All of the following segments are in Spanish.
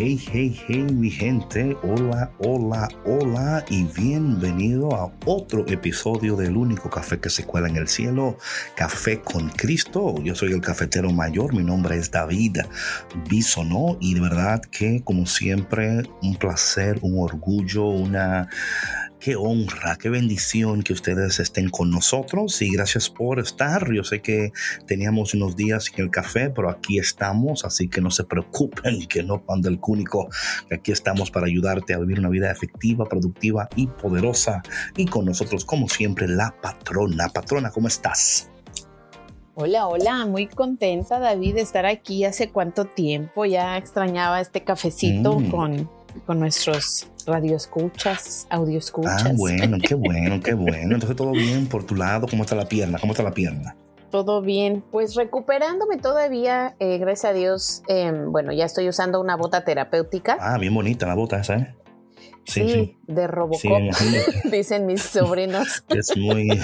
Hey, hey, hey, mi gente. Hola, hola, hola y bienvenido a otro episodio del único café que se cuela en el cielo, Café con Cristo. Yo soy el cafetero mayor, mi nombre es David Bisonó y de verdad que como siempre un placer, un orgullo, una Qué honra, qué bendición que ustedes estén con nosotros y gracias por estar. Yo sé que teníamos unos días sin el café, pero aquí estamos, así que no se preocupen que no pan del cúnico. Aquí estamos para ayudarte a vivir una vida efectiva, productiva y poderosa. Y con nosotros, como siempre, la patrona. Patrona, ¿cómo estás? Hola, hola, muy contenta David de estar aquí. Hace cuánto tiempo ya extrañaba este cafecito mm. con, con nuestros radioescuchas, escuchas. Ah, bueno, qué bueno, qué bueno. Entonces todo bien por tu lado. ¿Cómo está la pierna? ¿Cómo está la pierna? Todo bien, pues recuperándome todavía, eh, gracias a Dios. Em, bueno, ya estoy usando una bota terapéutica. Ah, bien bonita la bota esa, ¿eh? Sí, de Robocop, dicen mis sobrinos. Es muy,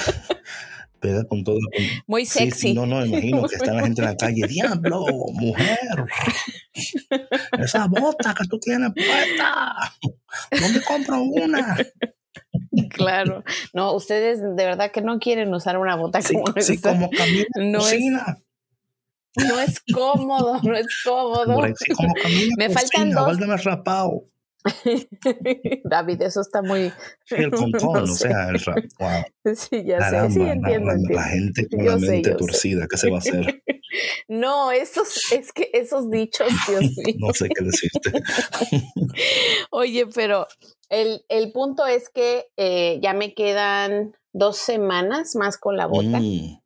con todo. Muy sexy. no, no, imagino que está la gente en la calle. Diablo, mujer. Esa bota que tú tienes puesta. ¿Dónde compro una? Claro. No, ustedes de verdad que no quieren usar una bota como sí, como camina no cocina. Es, no es cómodo, no es cómodo. como camina Me faltan dos. rapado. David, eso está muy. el pontón, o sea, el rap. Wow. Sí, ya sé, sí, entiendo, la, la, gente con la mente torcida, ¿qué se va a hacer? No, esos, es que esos dichos, Dios mío. no sé qué decirte. Oye, pero el, el punto es que eh, ya me quedan dos semanas más con la bota. Mm.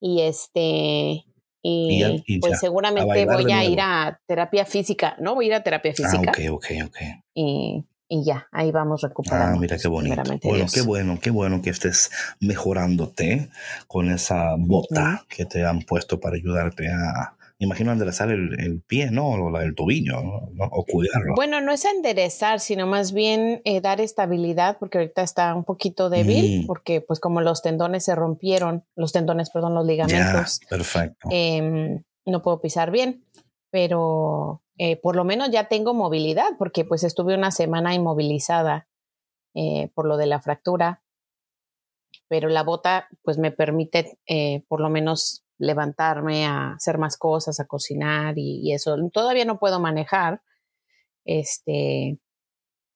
Y este, y, pues seguramente voy a ir a terapia física, ¿no? Voy a ir a terapia ah, física. Ah, ok, ok, ok. Y, y ya, ahí vamos recuperando. Ah, mira qué bonito. Bueno, qué bueno, qué bueno que estés mejorándote con esa bota que te han puesto para ayudarte a, imagino enderezar el, el pie, ¿no? O el tobillo, o cuidarlo. Bueno, no es enderezar, sino más bien eh, dar estabilidad, porque ahorita está un poquito débil, mm. porque pues como los tendones se rompieron, los tendones, perdón, los ligamentos. perfecto. Em, no puedo pisar bien, pero eh, por lo menos ya tengo movilidad, porque pues estuve una semana inmovilizada eh, por lo de la fractura, pero la bota pues me permite por lo menos levantarme a hacer más cosas, a cocinar y, eso. Todavía no puedo manejar, este,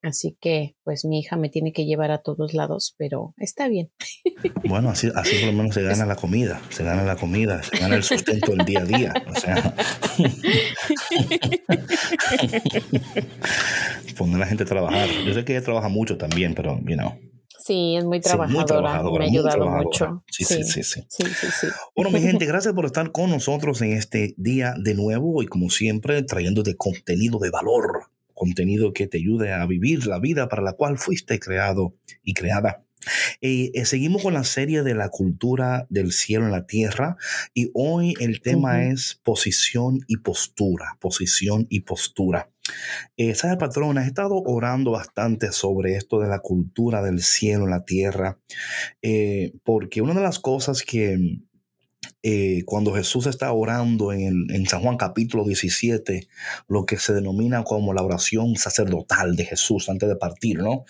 así que pues mi hija me tiene que llevar a todos lados, pero está bien. Bueno, así, así por lo menos se gana la comida, se gana la comida, se gana el sustento del día a día, o sea. Poner a la gente a trabajar. Yo sé que ella trabaja mucho también, pero, you know. Sí, es muy trabajadora. me ha ayudado mucho. Sí sí sí, sí Bueno, mi gente, gracias por estar con nosotros en este día de nuevo y como siempre trayéndote contenido de valor, contenido que te ayude a vivir la vida para la cual fuiste creado y creada. Eh, eh, seguimos con la serie de la cultura del cielo en la tierra y hoy el tema es posición y postura, posición y postura. Eh, ¿Sabe, patrona? He estado orando bastante sobre esto de la cultura del cielo en la tierra, eh, porque una de las cosas que eh, cuando Jesús está orando en, en, San Juan capítulo 17, lo que se denomina como la oración sacerdotal de Jesús antes de partir, ¿no?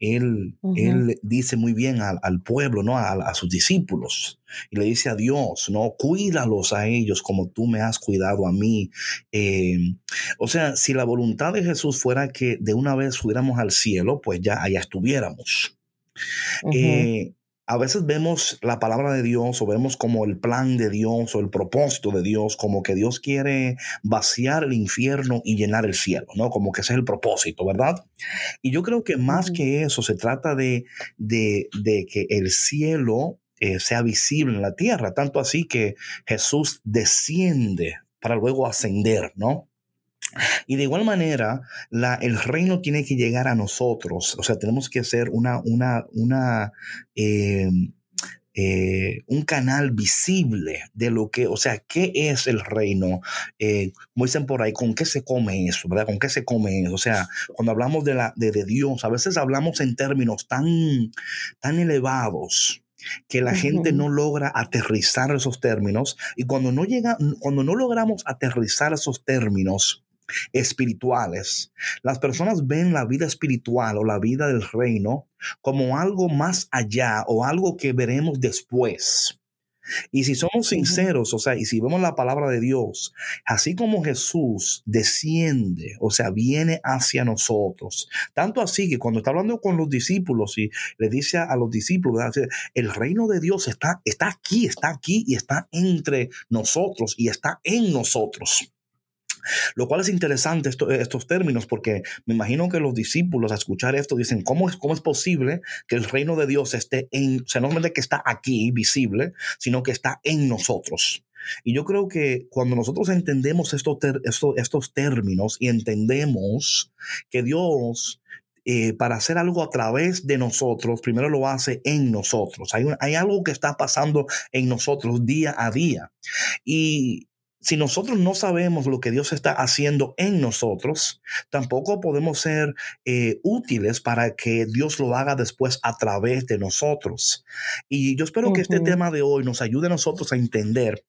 Él, él dice muy bien al, al pueblo, ¿no? A, a, sus discípulos. Y le dice a Dios, ¿no? Cuídalos a ellos como tú me has cuidado a mí. Eh, o sea, si la voluntad de Jesús fuera que de una vez subiéramos al cielo, pues ya allá estuviéramos. A veces vemos la palabra de Dios o vemos como el plan de Dios o el propósito de Dios, como que Dios quiere vaciar el infierno y llenar el cielo, ¿no? Como que ese es el propósito, ¿verdad? Y yo creo que más que eso se trata de, de, que el cielo eh, sea visible en la tierra, tanto así que Jesús desciende para luego ascender, ¿no? Y de igual manera, la, el reino tiene que llegar a nosotros. O sea, tenemos que ser una, una, una, em, eh, un canal visible de lo que, o sea, qué es el reino. Eh, como dicen por ahí, ¿con qué se come eso? ¿Verdad? ¿Con qué se come eso? O sea, cuando hablamos de, la, de, Dios, a veces hablamos en términos tan, tan elevados que la gente no logra aterrizar esos términos y cuando no llega, cuando no logramos aterrizar esos términos, espirituales. Las personas ven la vida espiritual o la vida del reino como algo más allá o algo que veremos después. Y si somos sinceros, o sea, y si vemos la palabra de Dios, así como Jesús desciende, o sea, viene hacia nosotros, tanto así que cuando está hablando con los discípulos y le dice a los discípulos, el reino de Dios está, está aquí, está aquí y está entre nosotros y está en nosotros. Lo cual es interesante estos términos porque me imagino que los discípulos a escuchar esto dicen, ¿cómo es, ¿cómo es posible que el reino de Dios esté en, o sea, no solamente que está aquí visible, sino que está en nosotros? Y yo creo que cuando nosotros entendemos estos, estos, términos y entendemos que Dios eh, para hacer algo a través de nosotros, primero lo hace en nosotros. Hay, hay algo que está pasando en nosotros día a día. Y si nosotros no sabemos lo que Dios está haciendo en nosotros, tampoco podemos ser eh, útiles para que Dios lo haga después a través de nosotros. Y yo espero que este tema de hoy nos ayude a nosotros a entender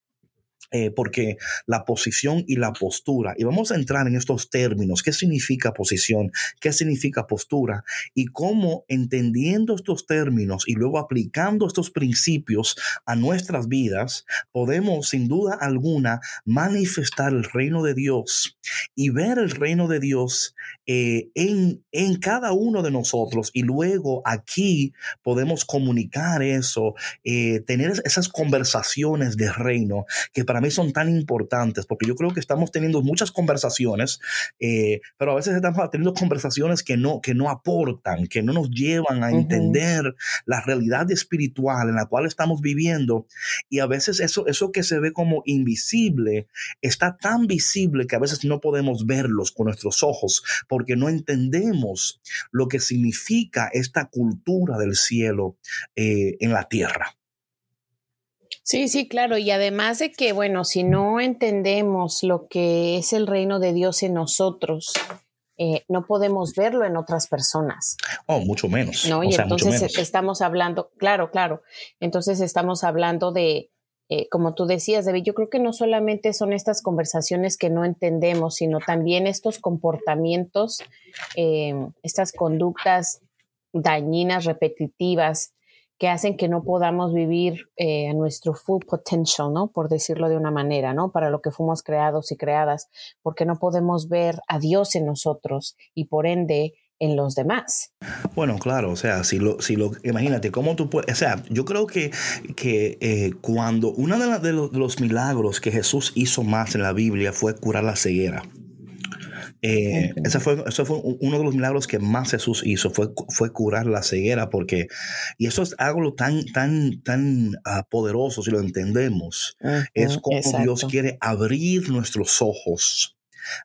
eh, porque la posición y la postura, y vamos a entrar en estos términos, qué significa posición, qué significa postura, y cómo entendiendo estos términos y luego aplicando estos principios a nuestras vidas, podemos sin duda alguna manifestar el reino de Dios y ver el reino de Dios eh, en, en cada uno de nosotros, y luego aquí podemos comunicar eso, eh, tener esas conversaciones de reino que para mí son tan importantes, porque yo creo que estamos teniendo muchas conversaciones, eh, pero a veces estamos teniendo conversaciones que no, que no aportan, que no nos llevan a entender la realidad espiritual en la cual estamos viviendo. Y a veces eso, eso que se ve como invisible está tan visible que a veces no podemos verlos con nuestros ojos, porque no entendemos lo que significa esta cultura del cielo eh, en la tierra. Sí, sí, claro. Y además de que, bueno, si no entendemos lo que es el reino de Dios en nosotros, eh, no podemos verlo en otras personas. Oh, mucho menos. ¿no? Y entonces estamos hablando, claro, claro. Entonces estamos hablando de, eh, como tú decías, David, yo creo que no solamente son estas conversaciones que no entendemos, sino también estos comportamientos, eh, estas conductas dañinas, repetitivas, que hacen que no podamos vivir eh, a nuestro full potential, ¿no? Por decirlo de una manera, ¿no? Para lo que fuimos creados y creadas, porque no podemos ver a Dios en nosotros y por ende en los demás. Bueno, claro, o sea, si lo, si lo, imagínate cómo tú puedes, o sea, yo creo que, que eh, cuando uno de, de, los, milagros que Jesús hizo más en la Biblia fue curar la ceguera. Eh, ese fue, eso fue uno de los milagros que más Jesús hizo, fue, fue curar la ceguera, porque, y eso es algo tan, tan, tan ah, poderoso si lo entendemos, es como Dios quiere abrir nuestros ojos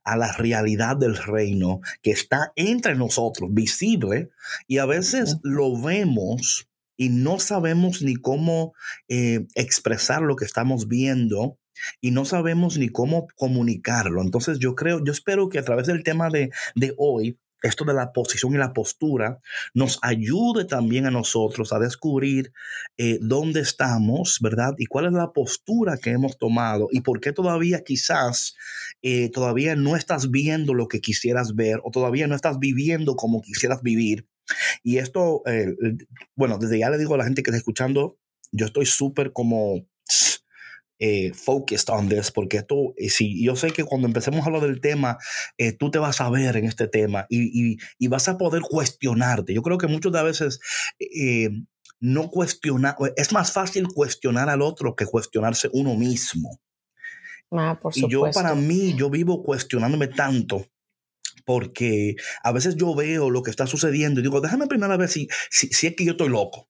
a la realidad del reino que está entre nosotros, visible, y a veces lo vemos y no sabemos ni cómo eh, expresar lo que estamos viendo y no sabemos ni cómo comunicarlo. Entonces yo creo, yo espero que a través del tema de, hoy, esto de la posición y la postura nos ayude también a nosotros a descubrir eh, dónde estamos, ¿verdad? Y cuál es la postura que hemos tomado y por qué todavía quizás eh, todavía no estás viendo lo que quisieras ver o todavía no estás viviendo como quisieras vivir. Y esto, eh, bueno, desde ya le digo a la gente que está escuchando, yo estoy súper como eh, focused on this, porque esto, eh, si yo sé que cuando empecemos a hablar del tema, eh, tú te vas a ver en este tema y, y, vas a poder cuestionarte. Yo creo que muchas de veces no cuestionar, es más fácil cuestionar al otro que cuestionarse uno mismo. Ah, por y yo para mí, yo vivo cuestionándome tanto porque a veces yo veo lo que está sucediendo y digo, déjame primero ver si, si, si es que yo estoy loco.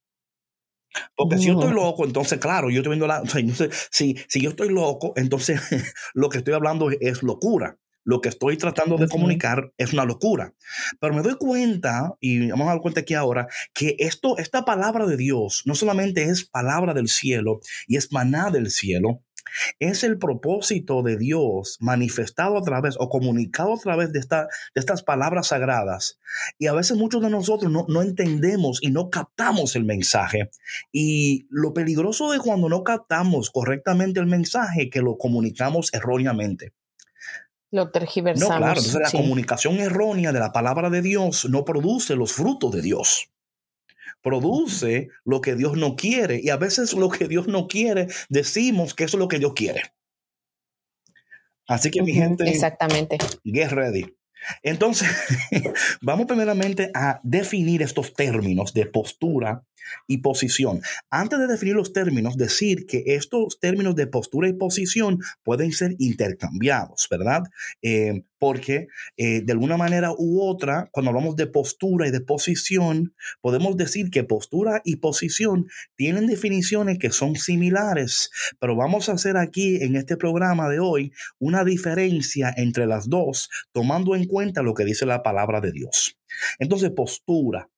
Porque si yo estoy loco, entonces, claro, yo estoy viendo la. O sea, si, si yo estoy loco, entonces lo que estoy hablando es, locura. Lo que estoy tratando de comunicar es una locura. Pero me doy cuenta, y vamos a dar cuenta aquí ahora, que esto, esta palabra de Dios no solamente es palabra del cielo y es maná del cielo, es el propósito de Dios manifestado a través o comunicado a través de, esta, de estas palabras sagradas. Y a veces muchos de nosotros no, no entendemos y no captamos el mensaje. Y lo peligroso de cuando no captamos correctamente el mensaje, que lo comunicamos erróneamente. Lo tergiversamos. No, claro, entonces la comunicación errónea de la palabra de Dios no produce los frutos de Dios produce lo que Dios no quiere. Y a veces lo que Dios no quiere, decimos que eso es lo que Dios quiere. Así que mi gente, exactamente. Get ready. Entonces, vamos primeramente a definir estos términos de postura y posición. Antes de definir los términos, decir que estos términos de postura y posición pueden ser intercambiados, ¿verdad? Eh, porque eh, de alguna manera u otra, cuando hablamos de postura y de posición, podemos decir que postura y posición tienen definiciones que son similares, pero vamos a hacer aquí en este programa de hoy una diferencia entre las dos, tomando en cuenta lo que dice la palabra de Dios. Entonces, postura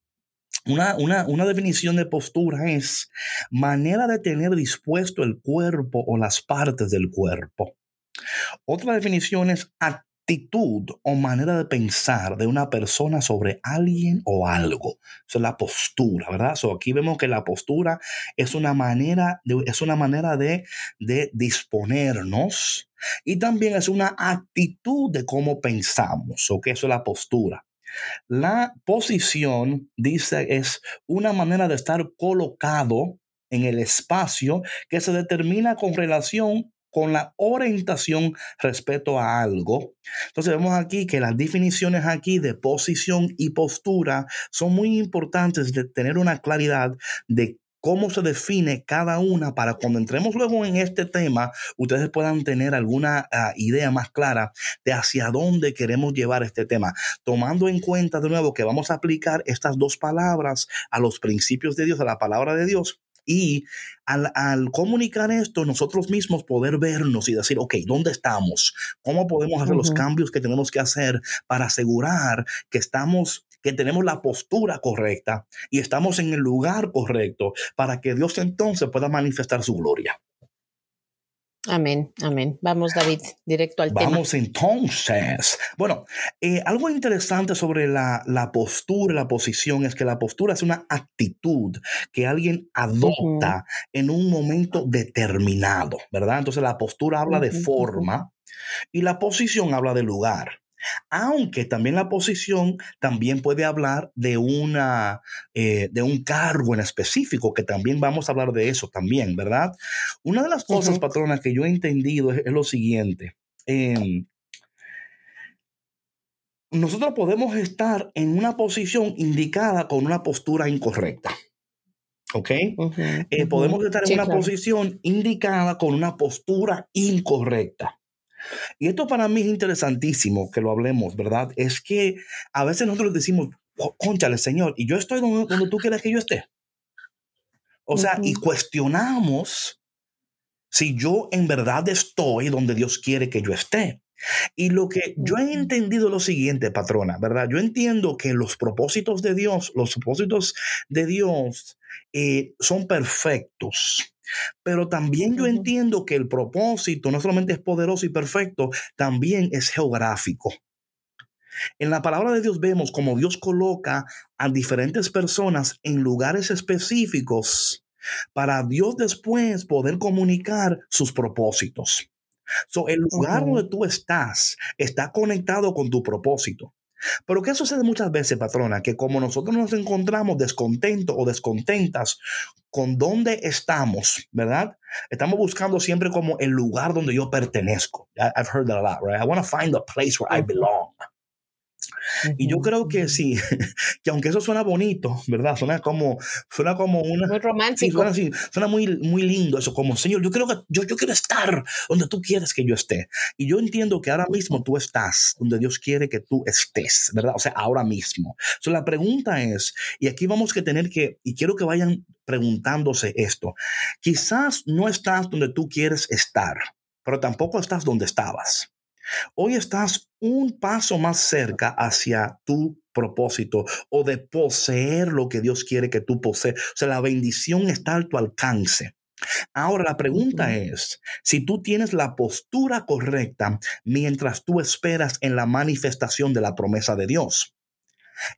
una, una, definición de postura es manera de tener dispuesto el cuerpo o las partes del cuerpo. Otra definición es actitud o manera de pensar de una persona sobre alguien o algo. Eso es la postura, ¿verdad? So aquí vemos que la postura es una manera de, es una manera de, de disponernos y también es una actitud de cómo pensamos. O que eso es la postura. La posición, dice, es una manera de estar colocado en el espacio que se determina con relación con la orientación respecto a algo. Entonces vemos aquí que las definiciones aquí de posición y postura son muy importantes de tener una claridad de cómo se define cada una para cuando entremos luego en este tema, ustedes puedan tener alguna ah, idea más clara de hacia dónde queremos llevar este tema, tomando en cuenta de nuevo que vamos a aplicar estas dos palabras a los principios de Dios, a la palabra de Dios. Y al, comunicar esto, nosotros mismos poder vernos y decir, ok, ¿dónde estamos? ¿Cómo podemos hacer los cambios que tenemos que hacer para asegurar que estamos que tenemos la postura correcta y estamos en el lugar correcto para que Dios entonces pueda manifestar su gloria. Amén, amén. Vamos, David, directo al tema. Vamos entonces. Bueno, eh, algo interesante sobre la, la, postura, la posición, es que la postura es una actitud que alguien adopta en un momento determinado, ¿verdad? Entonces la postura habla de forma y la posición habla de lugar. Aunque también la posición también puede hablar de, una, eh, de un cargo en específico, que también vamos a hablar de eso también, ¿verdad? Una de las cosas, patrona, que yo he entendido es, lo siguiente. Em, nosotros podemos estar en una posición indicada con una postura incorrecta. ¿Ok? Eh, podemos estar en una posición indicada con una postura incorrecta. Y esto para mí es interesantísimo que lo hablemos, ¿verdad? Es que a veces nosotros decimos, conchale, Señor, y yo estoy donde, tú quieres que yo esté. O sea, y cuestionamos si yo en verdad estoy donde Dios quiere que yo esté. Y lo que yo he entendido es lo siguiente, patrona, ¿verdad? Yo entiendo que los propósitos de Dios, los propósitos de Dios eh, son perfectos. Pero también yo entiendo que el propósito no solamente es poderoso y perfecto, también es geográfico. En la palabra de Dios vemos como Dios coloca a diferentes personas en lugares específicos para Dios después poder comunicar sus propósitos. So, el lugar donde tú estás está conectado con tu propósito. Pero ¿qué sucede muchas veces, patrona? Que como nosotros nos encontramos descontentos o descontentas con dónde estamos, ¿verdad? Estamos buscando siempre como el lugar donde yo pertenezco. I've heard that a lot, right? I want to find the place where I belong. Y yo creo que sí, que aunque eso suena bonito, ¿verdad? Suena como, suena como una... Muy romántico. suena, muy, muy lindo eso, como, Señor, yo quiero, que, yo, yo quiero estar donde tú quieres que yo esté. Y yo entiendo que ahora mismo tú estás donde Dios quiere que tú estés, ¿verdad? O sea, ahora mismo. Entonces la pregunta es, y aquí vamos a tener que, y quiero que vayan preguntándose esto, quizás no estás donde tú quieres estar, pero tampoco estás donde estabas. Hoy estás un paso más cerca hacia tu propósito o de poseer lo que Dios quiere que tú poseas. O sea, la bendición está a tu alcance. Ahora la pregunta es, si tú tienes la postura correcta mientras tú esperas en la manifestación de la promesa de Dios.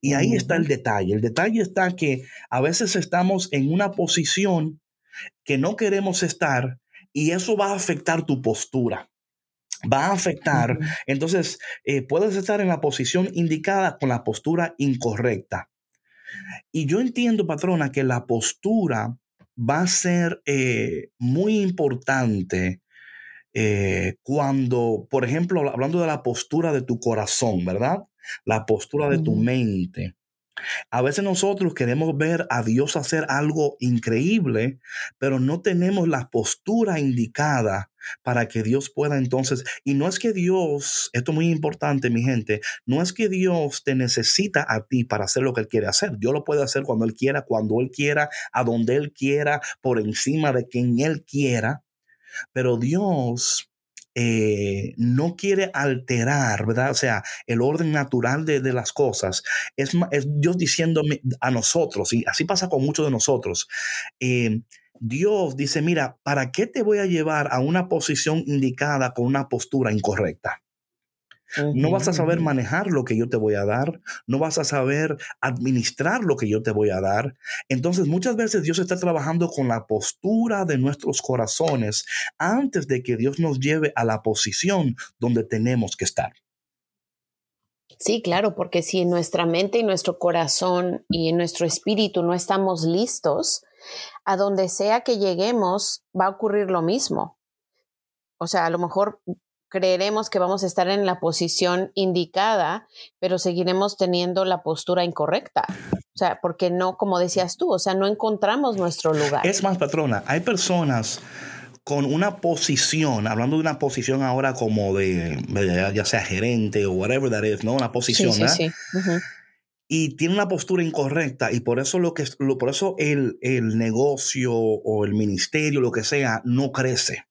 Y ahí está el detalle. El detalle está que a veces estamos en una posición que no queremos estar y eso va a afectar tu postura va a afectar. Entonces, eh, puedes estar en la posición indicada con la postura incorrecta. Y yo entiendo, patrona, que la postura va a ser eh, muy importante eh, cuando, por ejemplo, hablando de la postura de tu corazón, ¿verdad? La postura de tu mente. A veces nosotros queremos ver a Dios hacer algo increíble, pero no tenemos la postura indicada para que Dios pueda entonces, y no es que Dios, esto es muy importante mi gente, no es que Dios te necesita a ti para hacer lo que Él quiere hacer. Dios lo puede hacer cuando Él quiera, cuando Él quiera, a donde Él quiera, por encima de quien Él quiera. Pero Dios eh, no quiere alterar, ¿verdad? O sea, el orden natural de, las cosas. Es, es, Dios diciéndome a nosotros, y así pasa con muchos de nosotros. Eh, Dios dice, mira, ¿para qué te voy a llevar a una posición indicada con una postura incorrecta? No vas a saber manejar lo que yo te voy a dar, no vas a saber administrar lo que yo te voy a dar. Entonces muchas veces Dios está trabajando con la postura de nuestros corazones antes de que Dios nos lleve a la posición donde tenemos que estar. Sí, claro, porque si en nuestra mente y nuestro corazón y en nuestro espíritu no estamos listos, a donde sea que lleguemos va a ocurrir lo mismo. O sea, a lo mejor creeremos que vamos a estar en la posición indicada, pero seguiremos teniendo la postura incorrecta. O sea, porque no, como decías tú, o sea, no encontramos nuestro lugar. Es más, patrona, hay personas con una posición, hablando de una posición ahora como de, ya sea gerente o whatever that is, ¿no? Una posición, sí, sí, sí. Y tiene una postura incorrecta y por eso lo que por eso el, el negocio o el ministerio, lo que sea, no crece.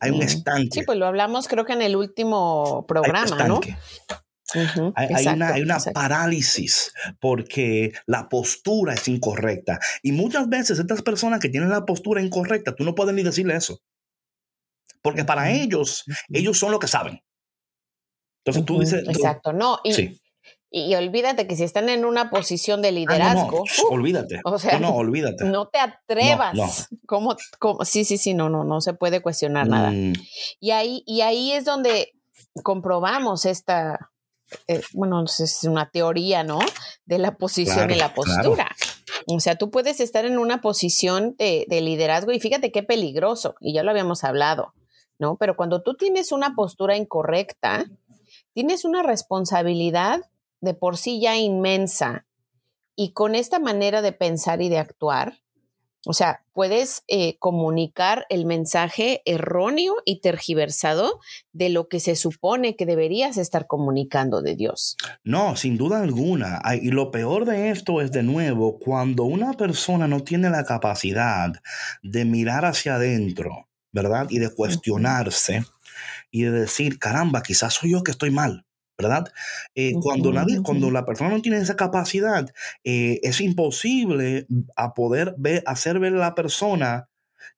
Hay un estanque. Sí, pues lo hablamos creo que en el último programa, ¿no? hay, una, hay, una, parálisis porque la postura es incorrecta. Y muchas veces estas personas que tienen la postura incorrecta, tú no puedes ni decirle eso. Porque para ellos, ellos son lo que saben. Entonces tú dices... Exacto, no. Y, y olvídate que si están en una posición de ah, liderazgo. olvídate. O sea, no, olvídate. No te atrevas. ¿Cómo, sí, sí, sí, no, no, no se puede cuestionar nada. Mm. Y, ahí, y ahí es donde comprobamos esta, eh, bueno, es una teoría, ¿no? De la posición y la postura. O sea, tú puedes estar en una posición de, de liderazgo y fíjate qué peligroso, y ya lo habíamos hablado, ¿no? Pero cuando tú tienes una postura incorrecta, tienes una responsabilidad de por sí ya inmensa y con esta manera de pensar y de actuar, o sea, puedes eh, comunicar el mensaje erróneo y tergiversado de lo que se supone que deberías estar comunicando de Dios. No, sin duda alguna. Y lo peor de esto es, de nuevo, cuando una persona no tiene la capacidad de mirar hacia adentro, ¿verdad? Y de cuestionarse y de decir, caramba, quizás soy yo que estoy mal. ¿Verdad? Eh, cuando, nadie, cuando la persona no tiene esa capacidad, eh, es imposible a poder ver, hacer ver a la persona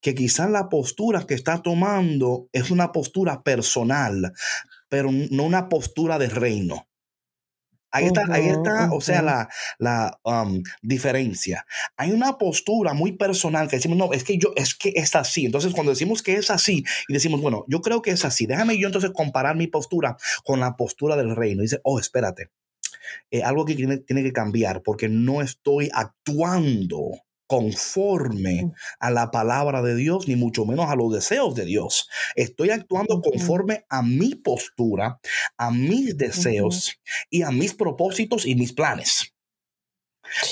que quizás la postura que está tomando es una postura personal, pero no una postura de reino. Ahí está, ahí está o sea, la, la um, diferencia. Hay una postura muy personal que decimos, no, es que yo, es que es así. Entonces, cuando decimos que es así y decimos, bueno, yo creo que es así, déjame yo entonces comparar mi postura con la postura del reino. dice, oh, espérate, eh, algo que tiene, tiene que cambiar porque no estoy actuando conforme a la palabra de Dios, ni mucho menos a los deseos de Dios. Estoy actuando conforme a mi postura, a mis deseos y a mis propósitos y mis planes.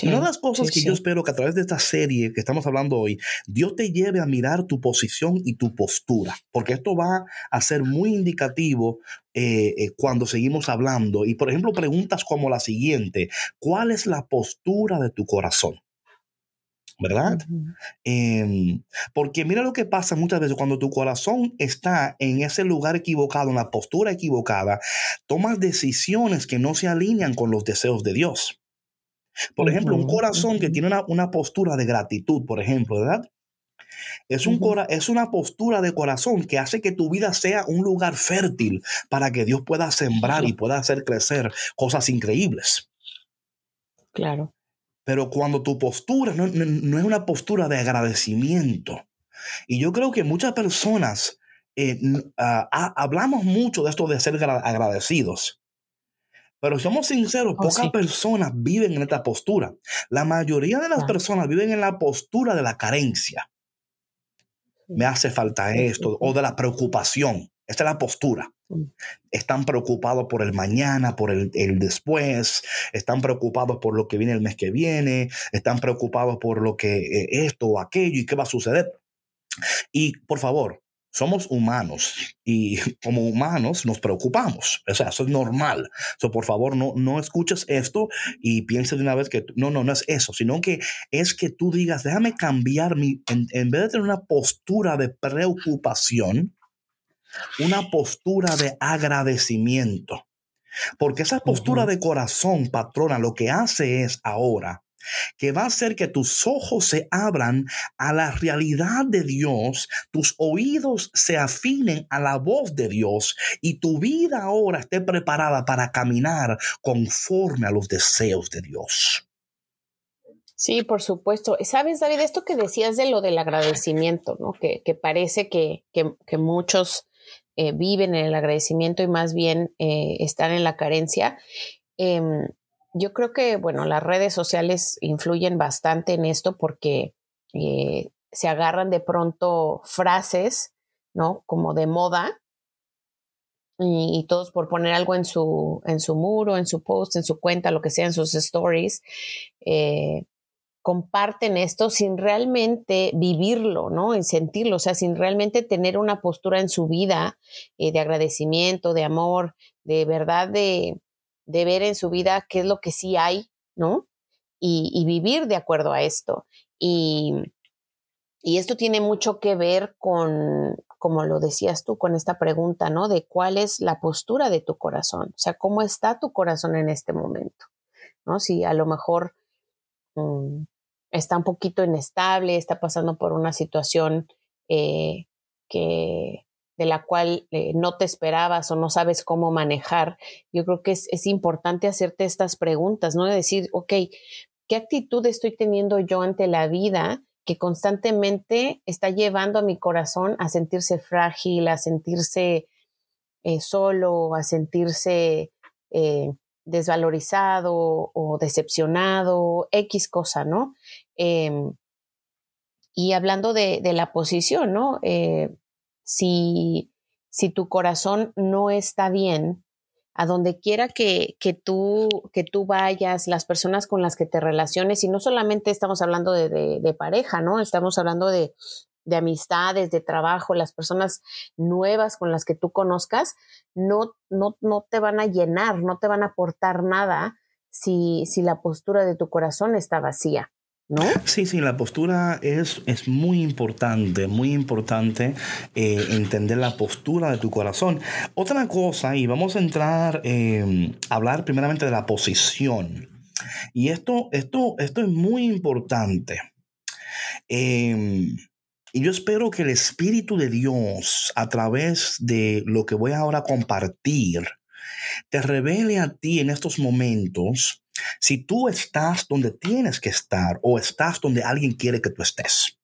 una de las cosas que yo espero que a través de esta serie que estamos hablando hoy, Dios te lleve a mirar tu posición y tu postura, porque esto va a ser muy indicativo eh, eh, cuando seguimos hablando. Y por ejemplo, preguntas como la siguiente, ¿cuál es la postura de tu corazón? ¿Verdad? Em, porque mira lo que pasa muchas veces cuando tu corazón está en ese lugar equivocado, en la postura equivocada, tomas decisiones que no se alinean con los deseos de Dios. Por ejemplo, un corazón que tiene una, postura de gratitud, por ejemplo, ¿verdad? Es, un es una postura de corazón que hace que tu vida sea un lugar fértil para que Dios pueda sembrar y pueda hacer crecer cosas increíbles. Claro. Pero cuando tu postura no, es una postura de agradecimiento, y yo creo que muchas personas eh, ah, hablamos mucho de esto de ser agradecidos, pero somos sinceros, oh, pocas personas viven en esta postura. La mayoría de las personas viven en la postura de la carencia. Me hace falta esto, o de la preocupación. Esta es la postura. Están preocupados por el mañana, por el, después, están preocupados por lo que viene el mes que viene, están preocupados por lo que eh, esto o aquello y qué va a suceder. Y por favor, somos humanos y como humanos nos preocupamos. O sea, eso es normal. So, por favor, no, no escuches esto y pienses de una vez que no, no, no es eso, sino que es que tú digas, déjame cambiar mi, en, en vez de tener una postura de preocupación, una postura de agradecimiento. Porque esa postura de corazón, patrona, lo que hace es ahora que va a hacer que tus ojos se abran a la realidad de Dios, tus oídos se afinen a la voz de Dios y tu vida ahora esté preparada para caminar conforme a los deseos de Dios. Sí, por supuesto. Sabes, David, esto que decías de lo del agradecimiento, ¿no? Que, parece que, que muchos eh, viven en el agradecimiento y más bien eh, están en la carencia. Em, yo creo que, bueno, las redes sociales influyen bastante en esto porque eh, se agarran de pronto frases, ¿no? Como de moda. Y, todos por poner algo en su, en su muro, en su post, en su cuenta, lo que sea, en sus stories, comparten esto sin realmente vivirlo, ¿no? En sentirlo, o sea, sin realmente tener una postura en su vida eh, de agradecimiento, de amor, de verdad, de, de, ver en su vida qué es lo que sí hay, ¿no? Y, vivir de acuerdo a esto. Y, y esto tiene mucho que ver con, como lo decías tú, con esta pregunta, ¿no? De cuál es la postura de tu corazón, o sea, cómo está tu corazón en este momento, ¿no? Si a lo mejor... Mm, está un poquito inestable, está pasando por una situación eh, que, de la cual eh, no te esperabas o no sabes cómo manejar, yo creo que es, es, importante hacerte estas preguntas, ¿no? De decir, ok, ¿qué actitud estoy teniendo yo ante la vida que constantemente está llevando a mi corazón a sentirse frágil, a sentirse eh, solo, a sentirse desvalorizado o decepcionado, X cosa, ¿no? Em, y hablando de, la posición, ¿no? Eh, si, si tu corazón no está bien, a donde quiera que, que, tú, que tú vayas, las personas con las que te relaciones, y no solamente estamos hablando de, de, pareja, ¿no? Estamos hablando de, de, amistades, de trabajo, las personas nuevas con las que tú conozcas, no, no, no te van a llenar, no te van a aportar nada si, si la postura de tu corazón está vacía. ¿No? Sí, sí, la postura es, es muy importante, muy importante eh, entender la postura de tu corazón. Otra cosa, y vamos a entrar eh, a hablar primeramente de la posición. Y esto, esto, esto es muy importante. Em, y yo espero que el Espíritu de Dios, a través de lo que voy ahora a compartir, te revele a ti en estos momentos si tú estás donde tienes que estar o estás donde alguien quiere que tú estés.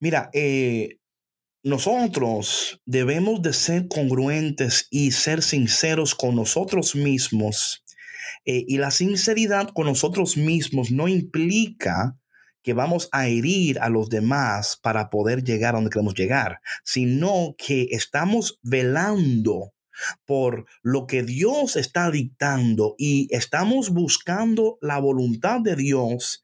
Mira, eh, nosotros debemos de ser congruentes y ser sinceros con nosotros mismos Eh, y la sinceridad con nosotros mismos no implica que vamos a herir a los demás para poder llegar a donde queremos llegar, sino que estamos velando por lo que Dios está dictando y estamos buscando la voluntad de Dios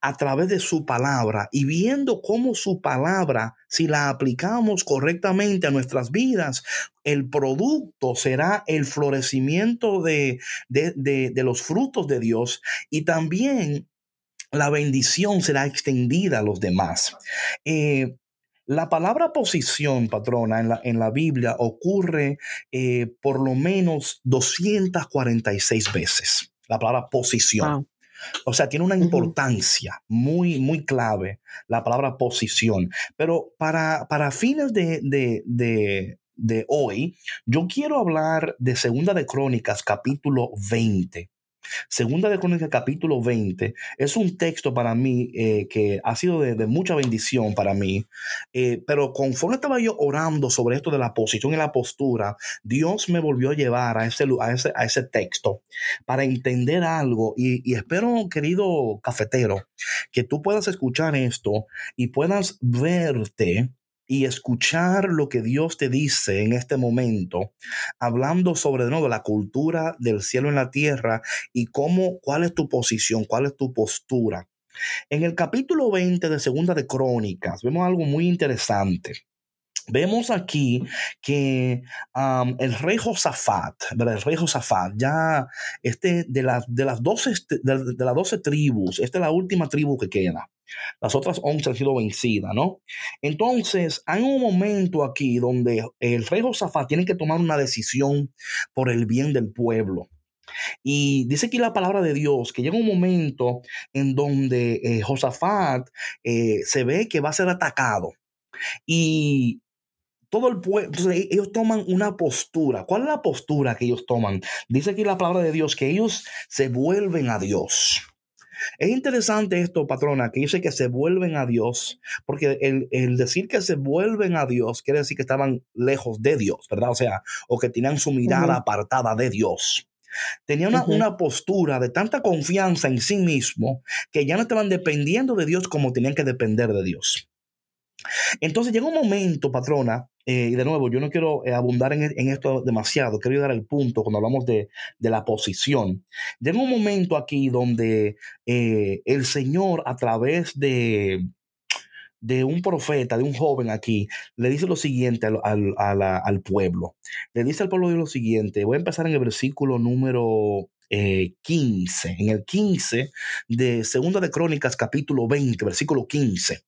a través de su palabra y viendo cómo su palabra, si la aplicamos correctamente a nuestras vidas, el producto será el florecimiento de, de, los frutos de Dios y también la bendición será extendida a los demás. Eh, la palabra posición, patrona, en la, en la Biblia ocurre eh, por lo menos 246 veces. La palabra posición. O sea, tiene una importancia muy, muy clave la palabra posición. Pero para, para fines de, de, de hoy, yo quiero hablar de Segunda de Crónicas, capítulo 20. Segunda de Crónicas capítulo 20 es un texto para mí eh, que ha sido de, mucha bendición para mí, eh, pero conforme estaba yo orando sobre esto de la posición y la postura, Dios me volvió a llevar a ese, a ese, a ese texto para entender algo. Y, y espero, querido cafetero, que tú puedas escuchar esto y puedas verte y escuchar lo que Dios te dice en este momento, hablando sobre de la cultura del cielo en la tierra y cómo, cuál es tu posición, cuál es tu postura. En el capítulo 20 de Segunda de Crónicas vemos algo muy interesante. Vemos aquí que el rey Josafat, ¿verdad? El rey Josafat, ya este de las, de las 12, de, de las 12 tribus, esta es la última tribu que queda. Las otras 11 han sido vencidas, ¿no? Entonces, hay un momento aquí donde el rey Josafat tiene que tomar una decisión por el bien del pueblo. Y dice aquí la palabra de Dios que llega un momento en donde eh, Josafat eh, se ve que va a ser atacado. Y todo el pueblo, entonces e, ellos toman una postura. ¿Cuál es la postura que ellos toman? Dice aquí la palabra de Dios que ellos se vuelven a Dios. Es interesante esto, patrona, que dice que se vuelven a Dios, porque el, decir que se vuelven a Dios quiere decir que estaban lejos de Dios, ¿verdad? O sea, o que tenían su mirada apartada de Dios. Tenían una, una, postura de tanta confianza en sí mismo que ya no estaban dependiendo de Dios como tenían que depender de Dios. Entonces llega un momento, patrona, eh, y de nuevo, yo no quiero eh, abundar en, esto demasiado, quiero llegar al punto cuando hablamos de, la posición. Llega un momento aquí donde eh, el Señor a través de, de un profeta, de un joven aquí, le dice lo siguiente al, al, pueblo. Le dice al pueblo lo siguiente, voy a empezar en el versículo número 15, en el 15 de Segunda de Crónicas capítulo 20, versículo 15.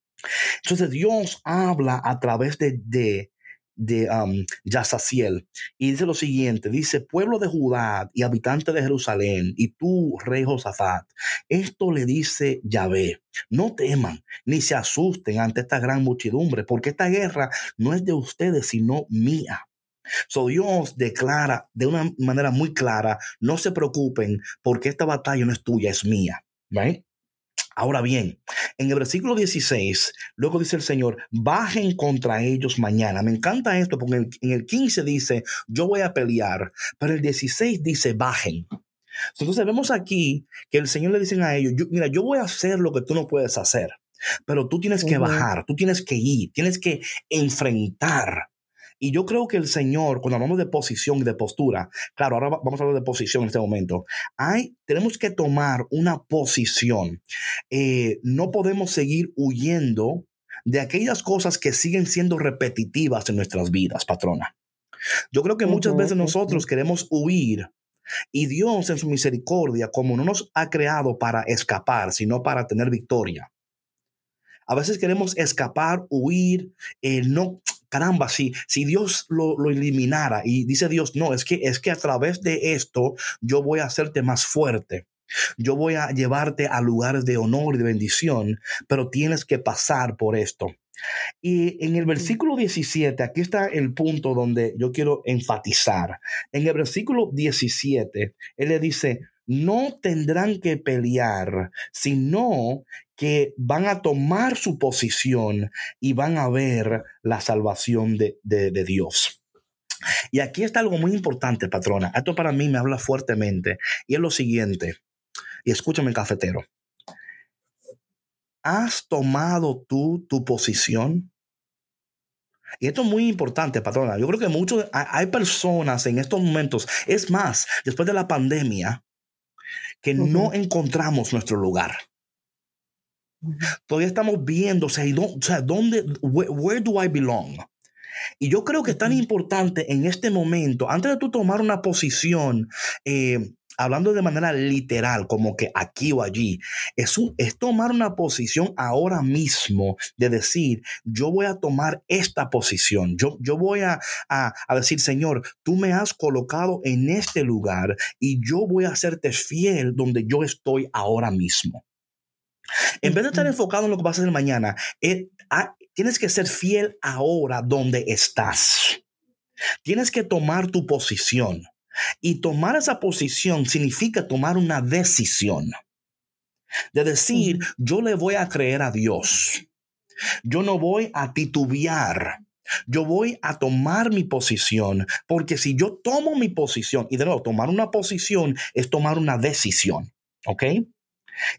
Entonces Dios habla a través de, de um, Yasaciel. Y dice lo siguiente, dice, pueblo de Judá y habitante de Jerusalén, y tú, rey Josafat, esto le dice Yahvé, no teman ni se asusten ante esta gran muchedumbre, porque esta guerra no es de ustedes, sino mía. So Dios declara de una manera muy clara, no se preocupen, porque esta batalla no es tuya, es mía. Ahora bien, en el versículo 16, luego dice el Señor, bajen contra ellos mañana. Me encanta esto porque en el, 15 dice, yo voy a pelear, pero el 16 dice, bajen. Entonces vemos aquí que el Señor le dice a ellos, mira, yo voy a hacer lo que tú no puedes hacer, pero tú tienes que bajar, tú tienes que ir, tienes que enfrentar y yo creo que el Señor, cuando hablamos de posición y de postura, claro, ahora vamos a hablar de posición en este momento, hay, tenemos que tomar una posición. Eh, no podemos seguir huyendo de aquellas cosas que siguen siendo repetitivas en nuestras vidas, patrona. Yo creo que muchas veces nosotros queremos huir y Dios en su misericordia, como no nos ha creado para escapar, sino para tener victoria. A veces queremos escapar, huir, eh, no, caramba, si, si Dios lo, lo, eliminara y dice Dios, no, es que, es que a través de esto yo voy a hacerte más fuerte. Yo voy a llevarte a lugares de honor y de bendición, pero tienes que pasar por esto. Y en el versículo 17, aquí está el punto donde yo quiero enfatizar. En el versículo 17, él le dice, no tendrán que pelear, sino que van a tomar su posición y van a ver la salvación de, Dios. Y aquí está algo muy importante, patrona. Esto para mí me habla fuertemente. Y es lo siguiente. Y escúchame, cafetero. ¿Has tomado tú tu posición? Y esto es muy importante, patrona. Yo creo que muchos, hay personas en estos momentos, es más, después de la pandemia, que no encontramos nuestro lugar. Todavía estamos viendo, o sea, ¿dónde, where, do I belong? Y yo creo que es tan importante en este momento, antes de tú tomar una posición, eh, hablando de manera literal, como que aquí o allí, es, es tomar una posición ahora mismo de decir, yo voy a tomar esta posición, yo, yo voy a, a, a decir, Señor, tú me has colocado en este lugar y yo voy a hacerte fiel donde yo estoy ahora mismo. En vez de estar enfocado en lo que va a ser mañana, eh, tienes que ser fiel ahora donde estás. Tienes que tomar tu posición. Y tomar esa posición significa tomar una decisión. De decir, yo le voy a creer a Dios. Yo no voy a titubear. Yo voy a tomar mi posición, porque si yo tomo mi posición, y de nuevo, tomar una posición es tomar una decisión, ¿ok?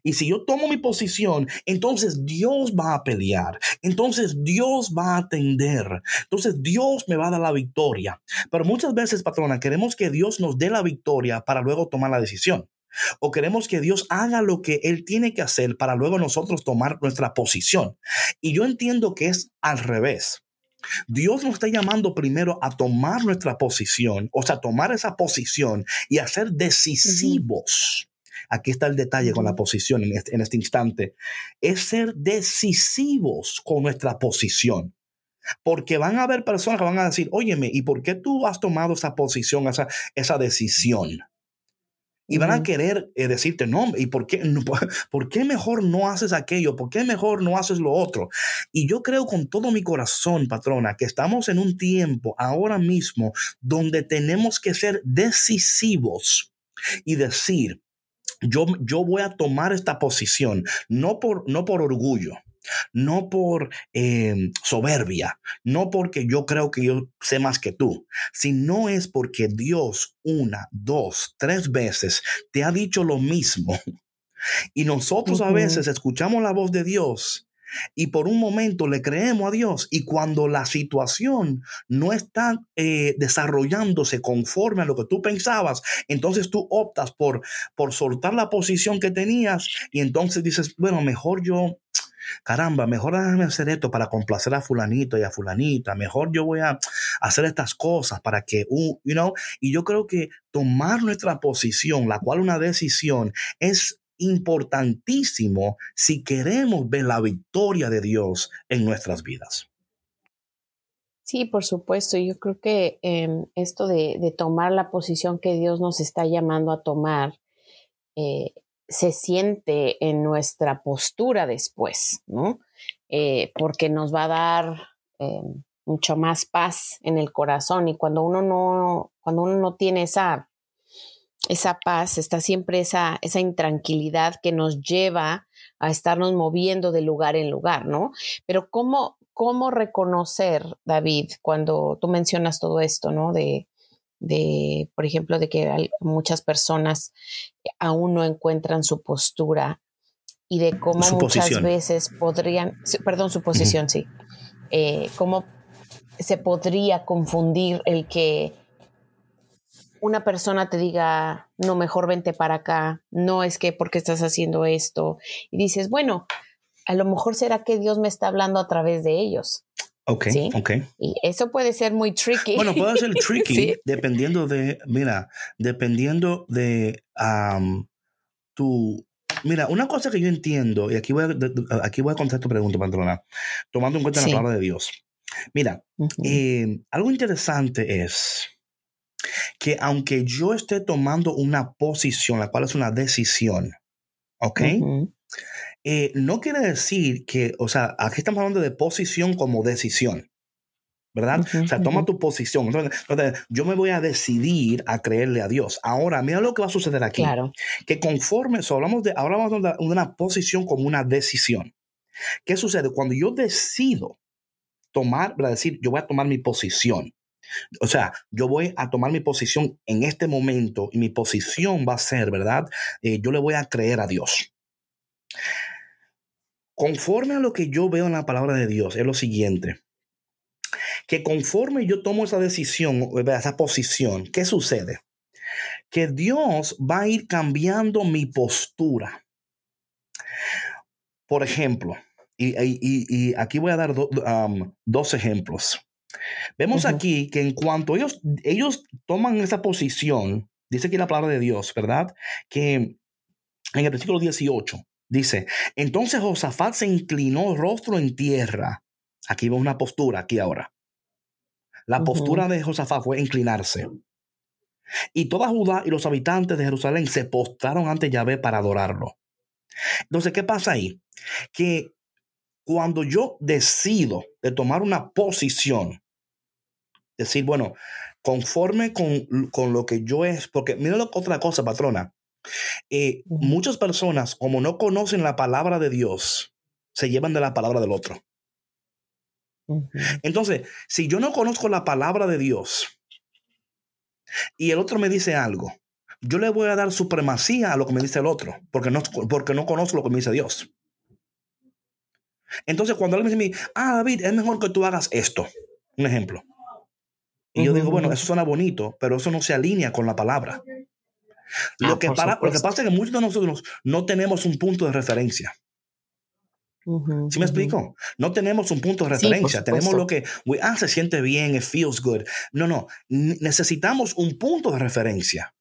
Y si yo tomo mi posición, entonces Dios va a pelear. Entonces Dios va a atender. Entonces Dios me va a dar la victoria. Pero muchas veces, patrona, queremos que Dios nos dé la victoria para luego tomar la decisión. O queremos que Dios haga lo que Él tiene que hacer para luego nosotros tomar nuestra posición. Y yo entiendo que es al revés. Dios nos está llamando primero a tomar nuestra posición, o sea, tomar esa posición y a ser decisivos. Aquí está el detalle con la posición este, en este, instante. Es ser decisivos con nuestra posición. Porque van a haber personas que van a decir, óyeme, ¿y por qué tú has tomado esa posición, esa, esa decisión? Y van a querer eh, decirte, no, ¿y por qué, por qué mejor no haces aquello? ¿Por qué mejor no haces lo otro? Y yo creo con todo mi corazón, patrona, que estamos en un tiempo ahora mismo donde tenemos que ser decisivos y decir, yo, yo voy a tomar esta posición, no por, no por orgullo, no por em, soberbia, no porque yo creo que yo sé más que tú, sino es porque Dios una, dos, tres veces te ha dicho lo mismo. Y nosotros a veces escuchamos la voz de Dios y por un momento le creemos a Dios y cuando la situación no está eh, desarrollándose conforme a lo que tú pensabas, entonces tú optas por, por soltar la posición que tenías y entonces dices, bueno, mejor yo, caramba, mejor déjame hacer esto para complacer a fulanito y a fulanita, mejor yo voy a hacer estas cosas para que, uh, you know, y yo creo que tomar nuestra posición, la cual una decisión, es importantísimo si queremos ver la victoria de Dios en nuestras vidas. Sí, por supuesto. Yo creo que em, esto de, tomar la posición que Dios nos está llamando a tomar eh, se siente en nuestra postura después, ¿no? Eh, porque nos va a dar em, mucho más paz en el corazón y cuando uno no, cuando uno no tiene esa esa paz, está siempre esa, esa intranquilidad que nos lleva a estarnos moviendo de lugar en lugar, ¿no? Pero ¿cómo, cómo reconocer, David, cuando tú mencionas todo esto, ¿no? De, de, por ejemplo, de que muchas personas aún no encuentran su postura y de cómo muchas veces podrían, perdón, su posición, sí, eh, cómo se podría confundir el que una persona te diga, no, mejor vente para acá, no es que porque estás haciendo esto, y dices, bueno, a lo mejor será que Dios me está hablando a través de ellos. Ok, ok. Y eso puede ser muy tricky. Bueno, puede ser tricky dependiendo de, mira, dependiendo de tu... Mira, una cosa que yo entiendo, y aquí voy a, aquí voy a contestar tu pregunta, Patrona, tomando en cuenta la palabra de Dios. Mira, eh, algo interesante es que aunque yo esté tomando una posición, la cual es una decisión, ¿ok? Eh, no quiere decir que, o sea, aquí estamos hablando de posición como decisión. ¿verdad? o sea, toma tu posición. Entonces, yo me voy a decidir a creerle a Dios. Ahora, mira lo que va a suceder aquí. Claro. Que conforme, hablamos de, hablamos de una posición como una decisión. ¿Qué sucede? Cuando yo decido tomar, para decir, yo voy a tomar mi posición, O sea, yo voy a tomar mi posición en este momento y mi posición va a ser, ¿verdad? Eh, yo le voy a creer a Dios. Conforme a lo que yo veo en la palabra de Dios, es lo siguiente. Que conforme yo tomo esa decisión, esa posición, ¿qué sucede? Que Dios va a ir cambiando mi postura. Por ejemplo, y, aquí voy a dar dos ejemplos. Vemos aquí que en cuanto ellos, ellos toman esa posición, dice aquí la palabra de Dios, ¿verdad? Que en el versículo 18 dice, entonces Josafat se inclinó rostro en tierra. Aquí vemos una postura, aquí ahora. La postura de Josafat fue inclinarse. Y toda Judá y los habitantes de Jerusalén se postraron ante Yahvé para adorarlo. Entonces, ¿qué pasa ahí? Que cuando yo decido de tomar una posición, decir, bueno, conforme con, lo que yo es, porque mira otra cosa, patrona. Eh, muchas personas, como no conocen la palabra de Dios, se llevan de la palabra del otro. Entonces, si yo no conozco la palabra de Dios y el otro me dice algo, yo le voy a dar supremacía a lo que me dice el otro, porque no, porque no conozco lo que me dice Dios. Entonces, cuando alguien me dice, ah, David, es mejor que tú hagas esto, un ejemplo. Y yo digo, bueno, eso suena bonito, pero eso no se alinea con la palabra. Lo, ah, que, para, lo que pasa es que muchos de nosotros no tenemos un punto de referencia. ¿Sí me explico? No tenemos un punto de referencia. tenemos lo que, ah, se siente bien, it feels good. No, no. necesitamos un punto de referencia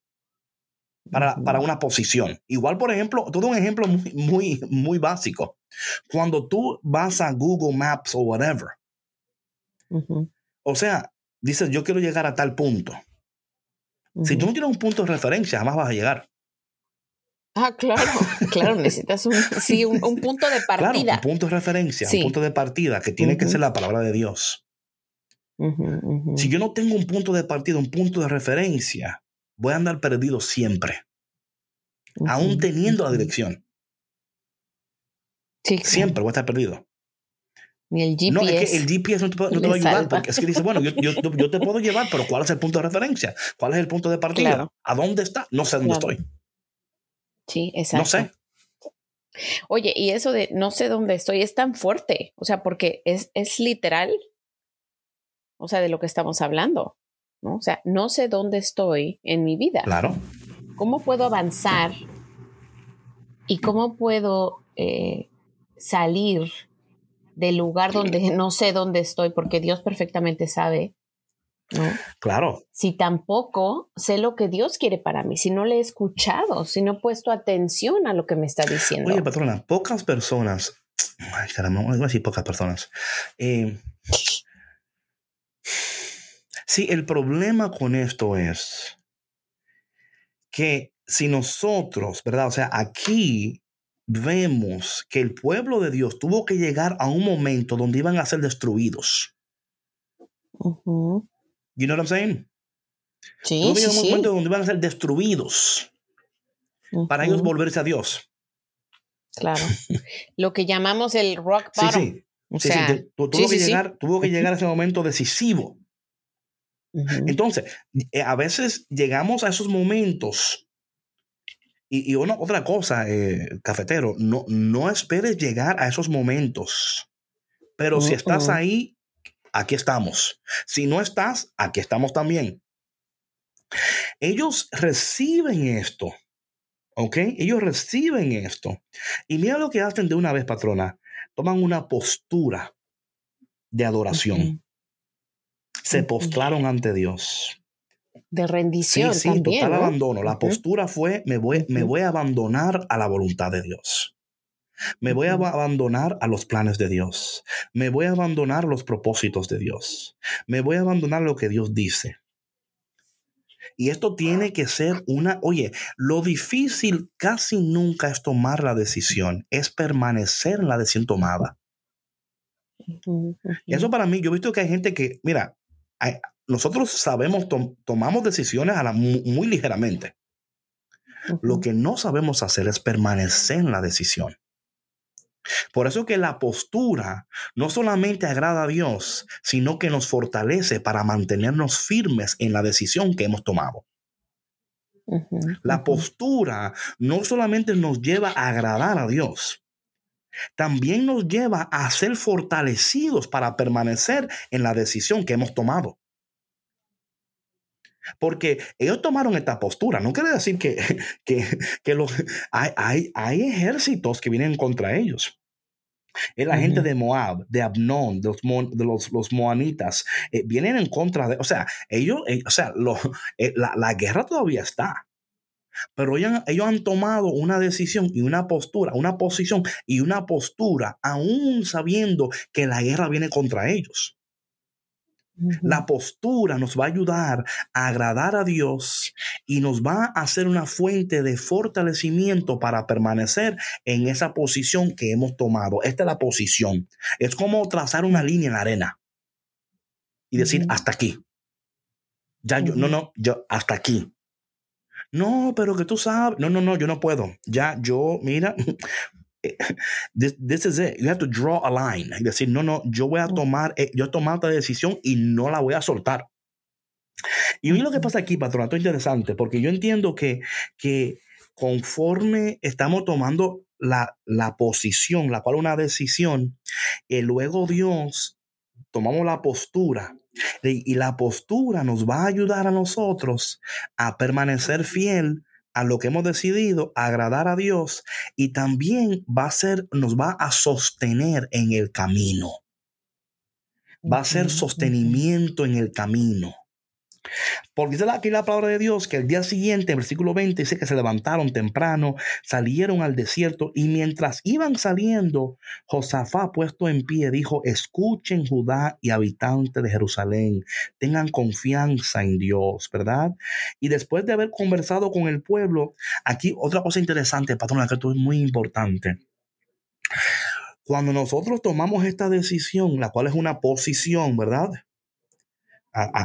para, para, una posición. Igual, por ejemplo, todo un ejemplo muy, muy, muy básico. Cuando tú vas a Google Maps o whatever, o sea, dices, yo quiero llegar a tal punto. Si tú no tienes un punto de referencia, jamás vas a llegar. Ah, claro, claro, necesitas un, sí, un, punto de partida. Claro, un punto de referencia, un punto de partida, que tiene que ser la palabra de Dios. Si yo no tengo un punto de partida, un punto de referencia, voy a andar perdido siempre, aún teniendo la dirección. Siempre voy a estar perdido. Ni el GPS. No, es que el GPS no te, no te va a ayudar porque es que dice, bueno, yo, yo, yo, te puedo llevar, pero ¿cuál es el punto de referencia? ¿Cuál es el punto de partida? ¿A dónde está? No sé dónde estoy. Sí, exacto. No sé. Oye, y eso de no sé dónde estoy es tan fuerte, o sea, porque es, es literal, o sea, de lo que estamos hablando, ¿no? O sea, no sé dónde estoy en mi vida. Claro. ¿Cómo puedo avanzar y cómo puedo eh, salir del lugar donde no sé dónde estoy, porque Dios perfectamente sabe. ¿no? Claro. Si tampoco sé lo que Dios quiere para mí, si no le he escuchado, si no he puesto atención a lo que me está diciendo. Oye, patrona, pocas personas, ay, caramba, voy a decir pocas personas. Eh, sí, el problema con esto es que si nosotros, ¿verdad? O sea, aquí vemos que el pueblo de Dios tuvo que llegar a un momento donde iban a ser destruidos. You know what I'm saying? Sí, sí, un momento donde iban a ser destruidos para ellos volverse a Dios. Claro. Lo que llamamos el rock bottom. Sí, sí. tuvo, que llegar, tuvo que llegar a ese momento decisivo. Entonces, eh, a veces llegamos a esos momentos y, una, otra cosa, eh, cafetero, no, no esperes llegar a esos momentos. Pero si estás ahí, aquí estamos. Si no estás, aquí estamos también. Ellos reciben esto. ¿Ok? Ellos reciben esto. Y mira lo que hacen de una vez, patrona. Toman una postura de adoración. Se postraron ante Dios de rendición. Sí, sí, total abandono. La postura fue, me voy, me voy a abandonar a la voluntad de Dios. Me voy a abandonar a los planes de Dios. Me voy a abandonar los propósitos de Dios. Me voy a abandonar lo que Dios dice. Y esto tiene que ser una, oye, lo difícil casi nunca es tomar la decisión, es permanecer en la decisión tomada. Eso para mí, yo he visto que hay gente que, mira, hay, nosotros sabemos, tomamos decisiones a la, muy, ligeramente. Lo que no sabemos hacer es permanecer en la decisión. Por eso que la postura no solamente agrada a Dios, sino que nos fortalece para mantenernos firmes en la decisión que hemos tomado. La postura no solamente nos lleva a agradar a Dios, también nos lleva a ser fortalecidos para permanecer en la decisión que hemos tomado. Porque ellos tomaron esta postura. No quiere decir que, que, los, hay, hay, ejércitos que vienen contra ellos. La gente de Moab, de Abnón, de los, de los, los moanitas, eh, vienen en contra de, o sea, ellos, eh, o sea, eh, la, la, guerra todavía está. Pero ellos, ellos, han tomado una decisión y una postura, una posición y una postura, aún sabiendo que la guerra viene contra ellos. La postura nos va a ayudar a agradar a Dios y nos va a hacer una fuente de fortalecimiento para permanecer en esa posición que hemos tomado. Esta es la posición. Es como trazar una línea en la arena y decir hasta aquí. Ya yo, no, no, yo hasta aquí. No, pero que tú sabes, no, no, no, yo no puedo. Ya yo, mira, this, this is it. You have to draw a line. Y decir, no, no, yo voy a tomar, eh, yo he tomado esta decisión y no la voy a soltar. Y mira lo que pasa aquí, patronato interesante, porque yo entiendo que, que conforme estamos tomando la, la posición, la cual una decisión, y luego Dios tomamos la postura y la postura nos va a ayudar a nosotros a permanecer fiel a lo que hemos decidido, agradar a Dios y también va a ser, nos va a sostener en el camino. Va a ser sostenimiento en el camino. Porque dice aquí la palabra de Dios que el día siguiente, en versículo 20, dice que se levantaron temprano, salieron al desierto y mientras iban saliendo, Josafá puesto en pie dijo, escuchen Judá y habitantes de Jerusalén, tengan confianza en Dios, ¿verdad? Y después de haber conversado con el pueblo, aquí otra cosa interesante, patrón, que esto es muy importante. Cuando nosotros tomamos esta decisión, la cual es una posición, ¿verdad?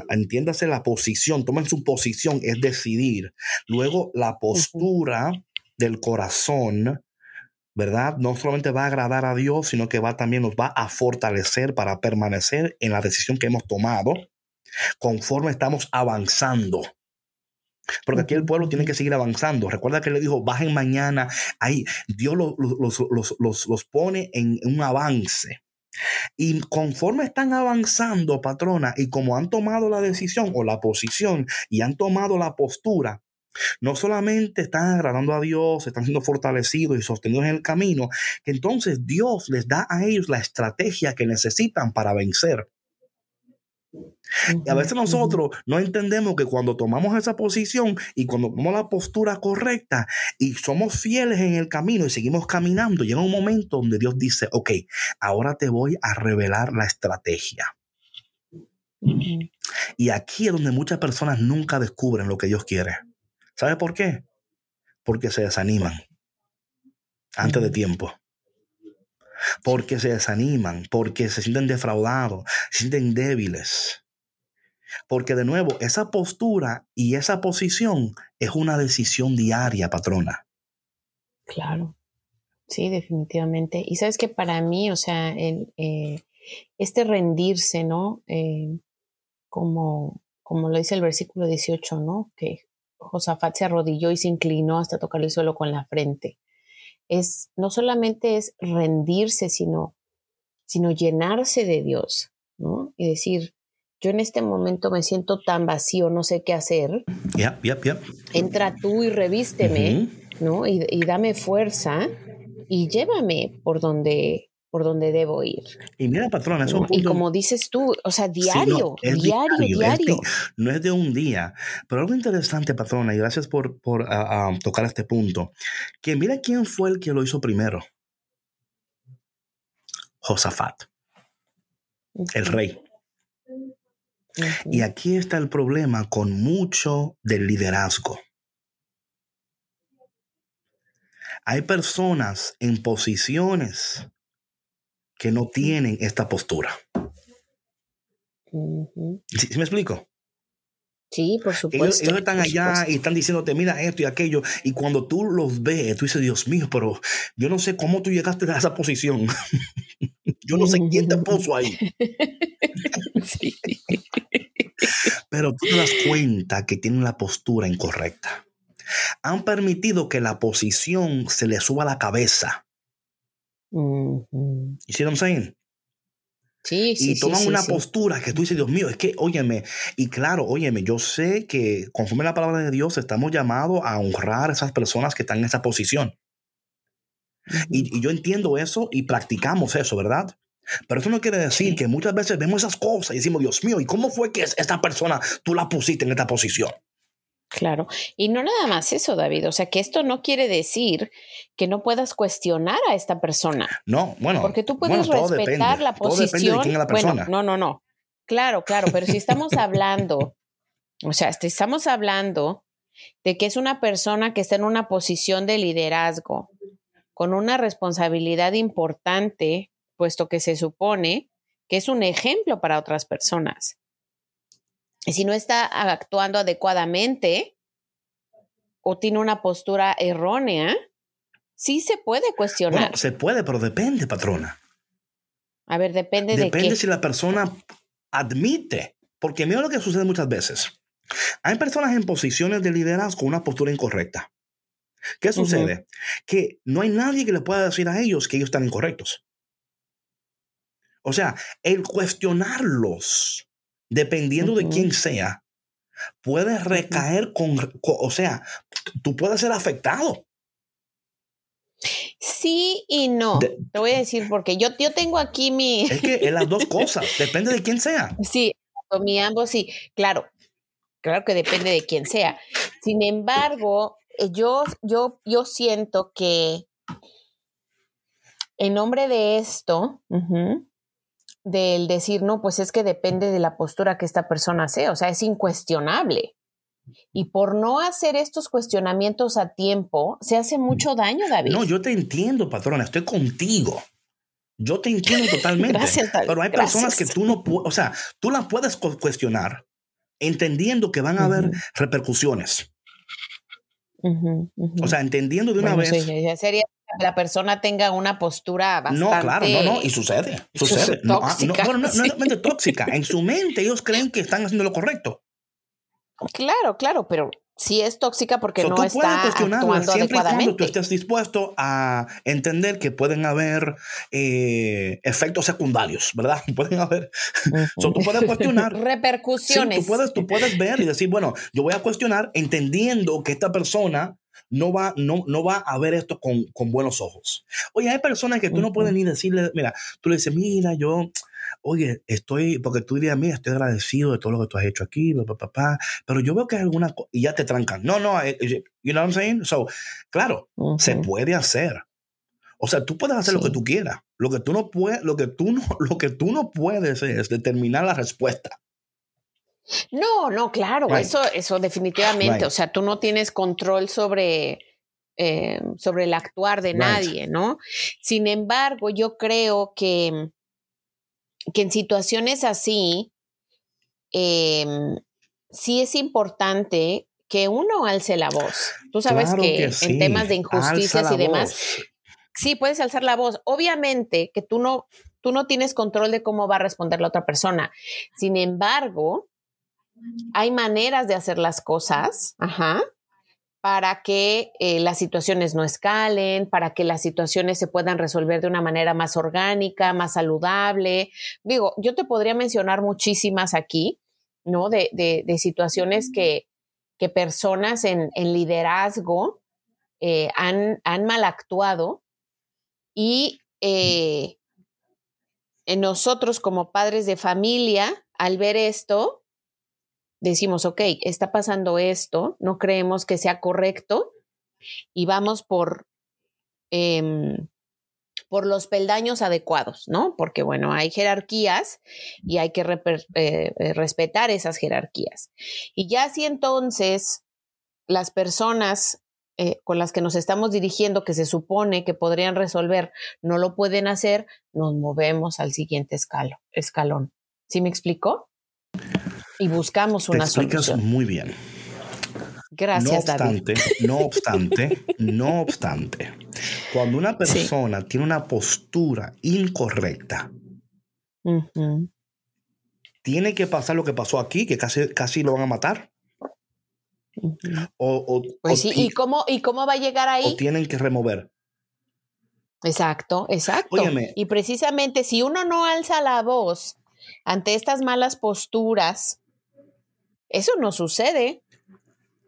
Entiéndase la posición, tomen su posición, es decidir. Luego la postura del corazón, ¿verdad? No solamente va a agradar a Dios, sino que va también nos va a fortalecer para permanecer en la decisión que hemos tomado conforme estamos avanzando. Porque aquí el pueblo tiene que seguir avanzando. Recuerda que le dijo, bajen mañana. Ahí Dios los, los, los pone en un avance. Y conforme están avanzando, patrona, y como han tomado la decisión o la posición y han tomado la postura, no solamente están agradando a Dios, están siendo fortalecidos y sostenidos en el camino, que entonces Dios les da a ellos la estrategia que necesitan para vencer. Y a veces nosotros no entendemos que cuando tomamos esa posición y cuando tomamos la postura correcta y somos fieles en el camino y seguimos caminando, llega un momento donde Dios dice, ok, ahora te voy a revelar la estrategia. Y aquí es donde muchas personas nunca descubren lo que Dios quiere. ¿Sabe por qué? Porque se desaniman antes de tiempo porque se desaniman, porque se sienten defraudados, se sienten débiles. Porque de nuevo, esa postura y esa posición es una decisión diaria, patrona. Claro, sí, definitivamente. Y sabes que para mí, o sea, eh, este rendirse, ¿no? Eh, como, como lo dice el versículo 18, ¿no? Que Josafat se arrodilló y se inclinó hasta tocar el suelo con la frente. Es, no solamente es rendirse, sino, sino llenarse de Dios, ¿no? Y decir, yo en este momento me siento tan vacío, no sé qué hacer. Entra tú y revísteme, ¿no? Y, dame fuerza y llévame por donde por donde debo ir. Y mira, patrona, eso Y como dices tú, o sea, diario, diario, diario. no es de un día. Pero algo interesante, patrona, y gracias por, por ah, ah, tocar este punto, que mira quién fue el que lo hizo primero. Josafat, el rey. Y aquí está el problema con mucho del liderazgo. Hay personas en posiciones que no tienen esta postura. ¿Sí, me explico? Sí, por supuesto. Ellos, están allá y están diciéndote, mira esto y aquello. Y cuando tú los ves, tú dices, Dios mío, pero yo no sé cómo tú llegaste a esa posición. yo no sé quién te puso ahí. sí. Pero tú te das cuenta que tienen la postura incorrecta. Han permitido que la posición se le suba a la cabeza. ¿Y si no saying? Sí, sí, y toman una postura que tú dices, Dios mío, es que, óyeme, y claro, óyeme, yo sé que conforme la palabra de Dios estamos llamados a honrar a esas personas que están en esa posición. y, y, yo entiendo eso y practicamos eso, ¿verdad? Pero eso no quiere decir que muchas veces vemos esas cosas y decimos, Dios mío, ¿y cómo fue que esta persona tú la pusiste en esta posición? Claro, y no nada más eso, David, o sea que esto no quiere decir que no puedas cuestionar a esta persona. No, bueno, porque tú puedes respetar la posición. de la persona. Bueno, no, no, no. Claro, claro, pero si estamos hablando, o sea, estamos hablando de que es una persona que está en una posición de liderazgo, con una responsabilidad importante, puesto que se supone que es un ejemplo para otras personas. Y si no está actuando adecuadamente o tiene una postura errónea, sí se puede cuestionar. se puede, pero depende, patrona. A ver, depende, de Depende si la persona admite, porque mira lo que sucede muchas veces. Hay personas en posiciones de liderazgo con una postura incorrecta. ¿Qué sucede? Que no hay nadie que le pueda decir a ellos que ellos están incorrectos. O sea, el cuestionarlos, dependiendo de quién sea, puede recaer con, o sea, tú puedes ser afectado. Sí y no. Te voy a decir porque yo, yo tengo aquí mi... Es que es las dos cosas, depende de quién sea. Sí, mi ambos sí, claro, claro que depende de quién sea. Sin embargo, eh, yo, yo, yo siento que en nombre de esto, del decir, no, pues es que depende de la postura que esta persona sea, o sea, es incuestionable. Y por no hacer estos cuestionamientos a tiempo, se hace mucho daño, David. No, yo te entiendo, patrona, estoy contigo. Yo te entiendo totalmente. Gracias, Pero hay personas que tú no puedes, o sea, tú las puedes cuestionar entendiendo que van a haber repercusiones. O sea, entendiendo de una vez. sería la persona tenga una postura bastante... No, claro, no, no, y sucede, sucede. Tóxica. No, no, no, no, tóxica. En su mente ellos creen que están haciendo lo correcto. Claro, claro, pero sí es tóxica porque no está actuando siempre y cuando tú estés dispuesto a entender que pueden haber eh, efectos secundarios, ¿verdad? Pueden haber. tú puedes cuestionar. Repercusiones. tú, puedes, tú puedes ver y decir, bueno, yo voy a cuestionar entendiendo que esta persona no va, no, no va a ver esto con, con buenos ojos. Oye, hay personas que tú no puedes ni decirle, mira, tú le dices, mira, yo, oye, estoy, porque tú dirías, mira, estoy agradecido de todo lo que tú has hecho aquí, papá, pero yo veo que hay alguna y ya te trancan. No, no, eh, eh, you know what I'm saying? So, claro, se puede hacer. O sea, tú puedes hacer lo que tú quieras. Lo que tú no puedes, lo que tú no, lo que tú no puedes es determinar la respuesta. No, no, claro, eso, eso definitivamente. O sea, tú no tienes control sobre, eh, sobre el actuar de nadie, ¿no? Sin embargo, yo creo que, que en situaciones así, em, sí es importante que uno alce la voz. Tú sabes que, en temas de injusticias y demás, sí puedes alzar la voz. Obviamente que tú no, tú no tienes control de cómo va a responder la otra persona. Sin embargo, hay maneras de hacer las cosas, para que eh, las situaciones no escalen, para que las situaciones se puedan resolver de una manera más orgánica, más saludable. Digo, yo te podría mencionar muchísimas aquí, ¿no? De, situaciones que, personas en, liderazgo eh, han, mal actuado y eh, nosotros como padres de familia, al ver esto, decimos, ok, está pasando esto, no creemos que sea correcto y vamos por, em, por los peldaños adecuados, ¿no? Porque, bueno, hay jerarquías y hay que eh, eh, respetar esas jerarquías. Y ya si entonces las personas eh, con las que nos estamos dirigiendo, que se supone que podrían resolver, no lo pueden hacer, nos movemos al siguiente escalón. ¿Sí me explicó? Y buscamos una Te explicas muy bien. Gracias, no obstante, No obstante, no obstante, cuando una persona tiene una postura incorrecta, tiene que pasar lo que pasó aquí, que casi, casi lo van a matar. o, pues sí, ¿y cómo, ¿y cómo va a llegar ahí? O tienen que remover. Exacto, exacto. Y precisamente si uno no alza la voz ante estas malas posturas, eso no sucede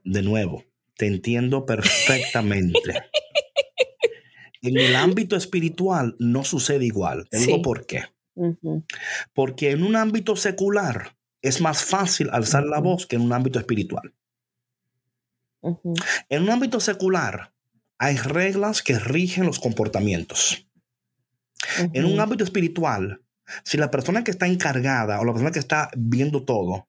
de nuevo, te entiendo perfectamente. en el ámbito espiritual no sucede igual. Te digo por qué. Porque en un ámbito secular es más fácil alzar la voz que en un ámbito espiritual. En un ámbito secular hay reglas que rigen los comportamientos. En un ámbito espiritual, si la persona que está encargada o la persona que está viendo todo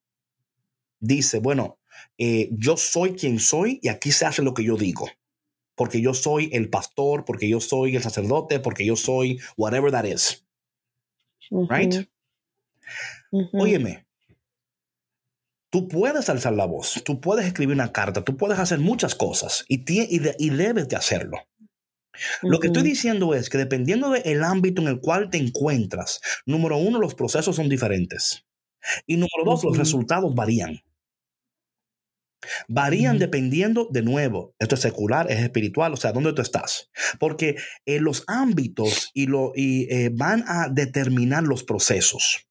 dice, bueno, eh, yo soy quien soy y aquí se hace lo que yo digo. Porque yo soy el pastor, porque yo soy el sacerdote, porque yo soy whatever that is. Right? Óyeme, tú puedes alzar la voz, tú puedes escribir una carta, tú puedes hacer muchas cosas y, y, debes de hacerlo. Lo que estoy diciendo es que dependiendo del ámbito en el cual te encuentras, número uno, los procesos son diferentes. Y número dos, los resultados varían. Varían dependiendo, de nuevo, esto es secular, es espiritual, o sea, ¿dónde tú estás? Porque eh, los ámbitos y lo, y, eh, van a determinar los procesos.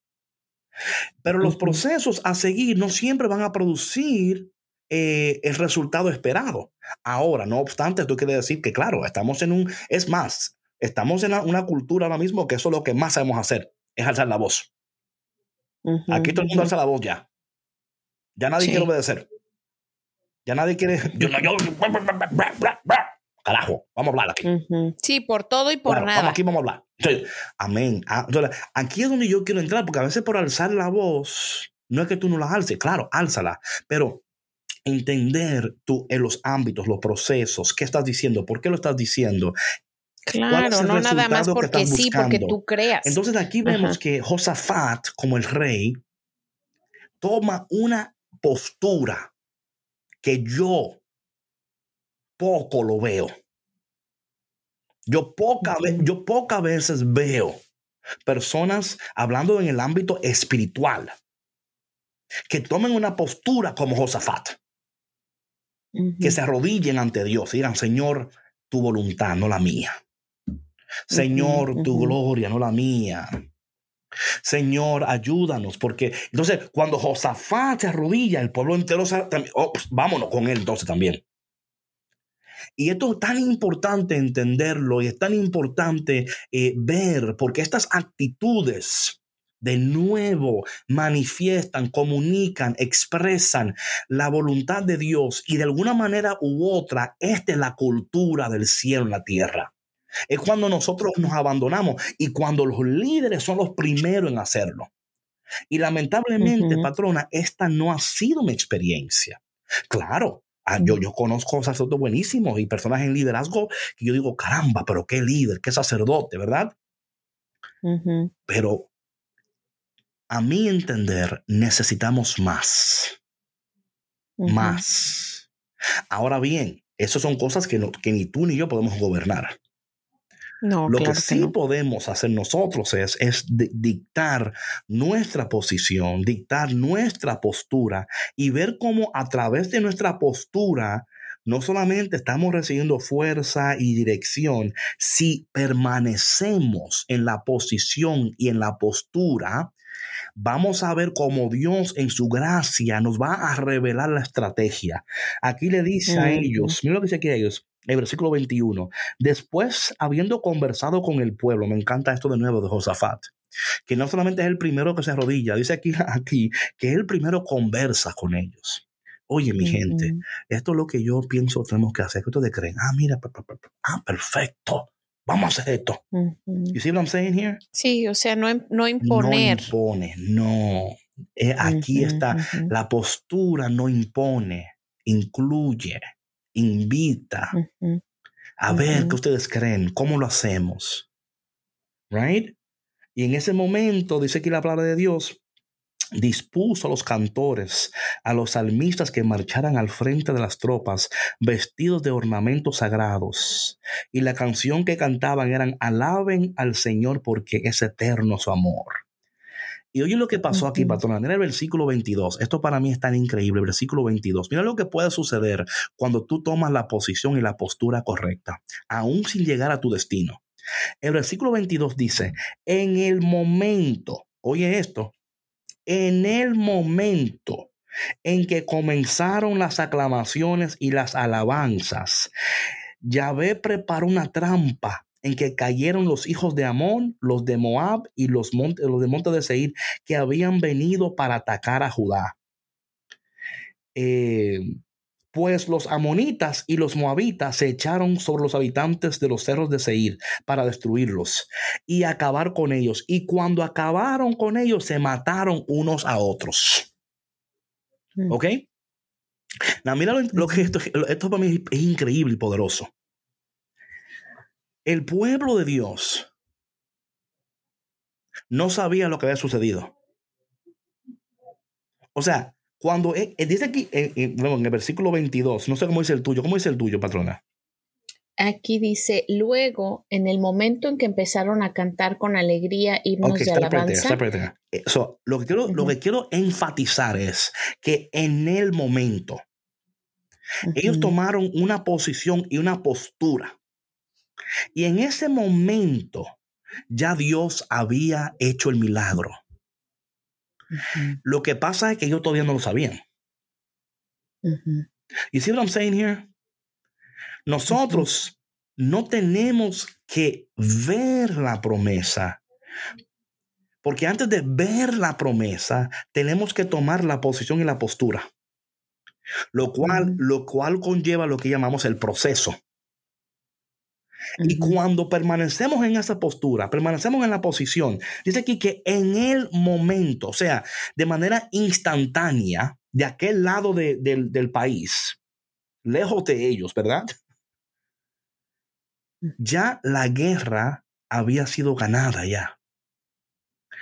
Pero los procesos a seguir no siempre van a producir eh, el resultado esperado. Ahora, no obstante, esto quiere decir que, claro, estamos en un, es más, estamos en una, cultura ahora mismo que eso es lo que más sabemos hacer, es alzar la voz. Aquí todo el mundo alza la voz ya. Ya nadie quiere obedecer. Ya nadie quiere. Yo, yo, carajo, vamos a hablar aquí. Sí, por todo y por nada. aquí vamos a hablar. amén. Ah, aquí es donde yo quiero entrar, porque a veces por alzar la voz, no es que tú no la alces, claro, álzala, pero entender tú en los ámbitos, los procesos, qué estás diciendo, por qué lo estás diciendo, Claro, no nada más porque sí, porque tú creas. Entonces aquí vemos que Josafat, como el rey, toma una postura que yo poco lo veo. Yo, poca, yo pocas veces veo personas hablando en el ámbito espiritual que tomen una postura como Josafat, que se arrodillen ante Dios y digan, Señor, tu voluntad, no la mía. Señor, tu gloria, no la mía. Señor, ayúdanos, porque entonces cuando Josafat se arrodilla, el pueblo entero oh, pues, vámonos con él entonces también. Y esto es tan importante entenderlo y es tan importante eh, ver, porque estas actitudes de nuevo manifiestan, comunican, expresan la voluntad de Dios y de alguna manera u otra, esta es la cultura del cielo en la tierra. Es cuando nosotros nos abandonamos y cuando los líderes son los primeros en hacerlo. Y lamentablemente, patrona, esta no ha sido mi experiencia. Claro, ah, yo, yo conozco sacerdotes buenísimos y personas en liderazgo que yo digo, caramba, pero qué líder, qué sacerdote, ¿verdad? Pero a mi entender, necesitamos más. Más. Ahora bien, esas son cosas que, que ni tú ni yo podemos gobernar. Lo que sí podemos hacer nosotros es, es dictar nuestra posición, dictar nuestra postura y ver cómo a través de nuestra postura no solamente estamos recibiendo fuerza y dirección, si permanecemos en la posición y en la postura, vamos a ver cómo Dios en su gracia nos va a revelar la estrategia. Aquí le dice a ellos, mira lo que dice aquí a ellos, el versículo 21. Después, habiendo conversado con el pueblo, me encanta esto de nuevo de Josafat, que no solamente es el primero que se arrodilla, dice aquí, aquí que el primero conversa con ellos. Oye, mi gente, esto es lo que yo pienso tenemos que hacer. ¿Qué ustedes creen? Ah, mira, ah, perfecto. Vamos a hacer esto. You see what I'm saying here? Sí, o sea, no, no imponer. No impone, no. Eh, aquí está. La postura no impone, incluye invita a ver qué ustedes creen, cómo lo hacemos. Right? Y en ese momento, dice aquí la palabra de Dios, dispuso a los cantores, a los salmistas que marcharan al frente de las tropas, vestidos de ornamentos sagrados. Y la canción que cantaban eran Alaben al Señor porque es eterno su amor. Y oye lo que pasó aquí, patrona. Mira el versículo 22. Esto para mí es tan increíble. Versículo 22. Mira lo que puede suceder cuando tú tomas la posición y la postura correcta, aún sin llegar a tu destino. El versículo 22 dice, en el momento, oye esto, en el momento en que comenzaron las aclamaciones y las alabanzas, Yahvé preparó una trampa en que cayeron los hijos de Amón, los de Moab y los, los de monte de Seir que habían venido para atacar a Judá. Eh, pues los amonitas y los moabitas se echaron sobre los habitantes de los cerros de Seir para destruirlos y acabar con ellos. Y cuando acabaron con ellos, se mataron unos a otros. Mm. ¿Ok? mira lo, que esto, esto para mí es increíble y poderoso. El pueblo de Dios no sabía lo que había sucedido. O sea, cuando eh, eh, dice aquí, eh, en el versículo 22, no sé cómo dice el tuyo, ¿cómo dice el tuyo, patrona? Aquí dice, luego, en el momento en que empezaron a cantar con alegría himnos de alabanza. lo, que quiero, lo que quiero enfatizar es que en el momento, ellos tomaron una posición y una postura. Y en ese momento, ya Dios había hecho el milagro. Lo que pasa es que ellos todavía no lo sabían. ¿Y see what I'm saying here? Nosotros no tenemos que ver la promesa. Porque antes de ver la promesa, tenemos que tomar la posición y la postura. Lo cual, lo cual conlleva lo que llamamos el proceso. Y cuando permanecemos en esa postura, permanecemos en la posición, dice aquí que en el momento, o sea, de manera instantánea, de aquel lado del país, lejos de ellos, ¿verdad? Ya la guerra había sido ganada ya.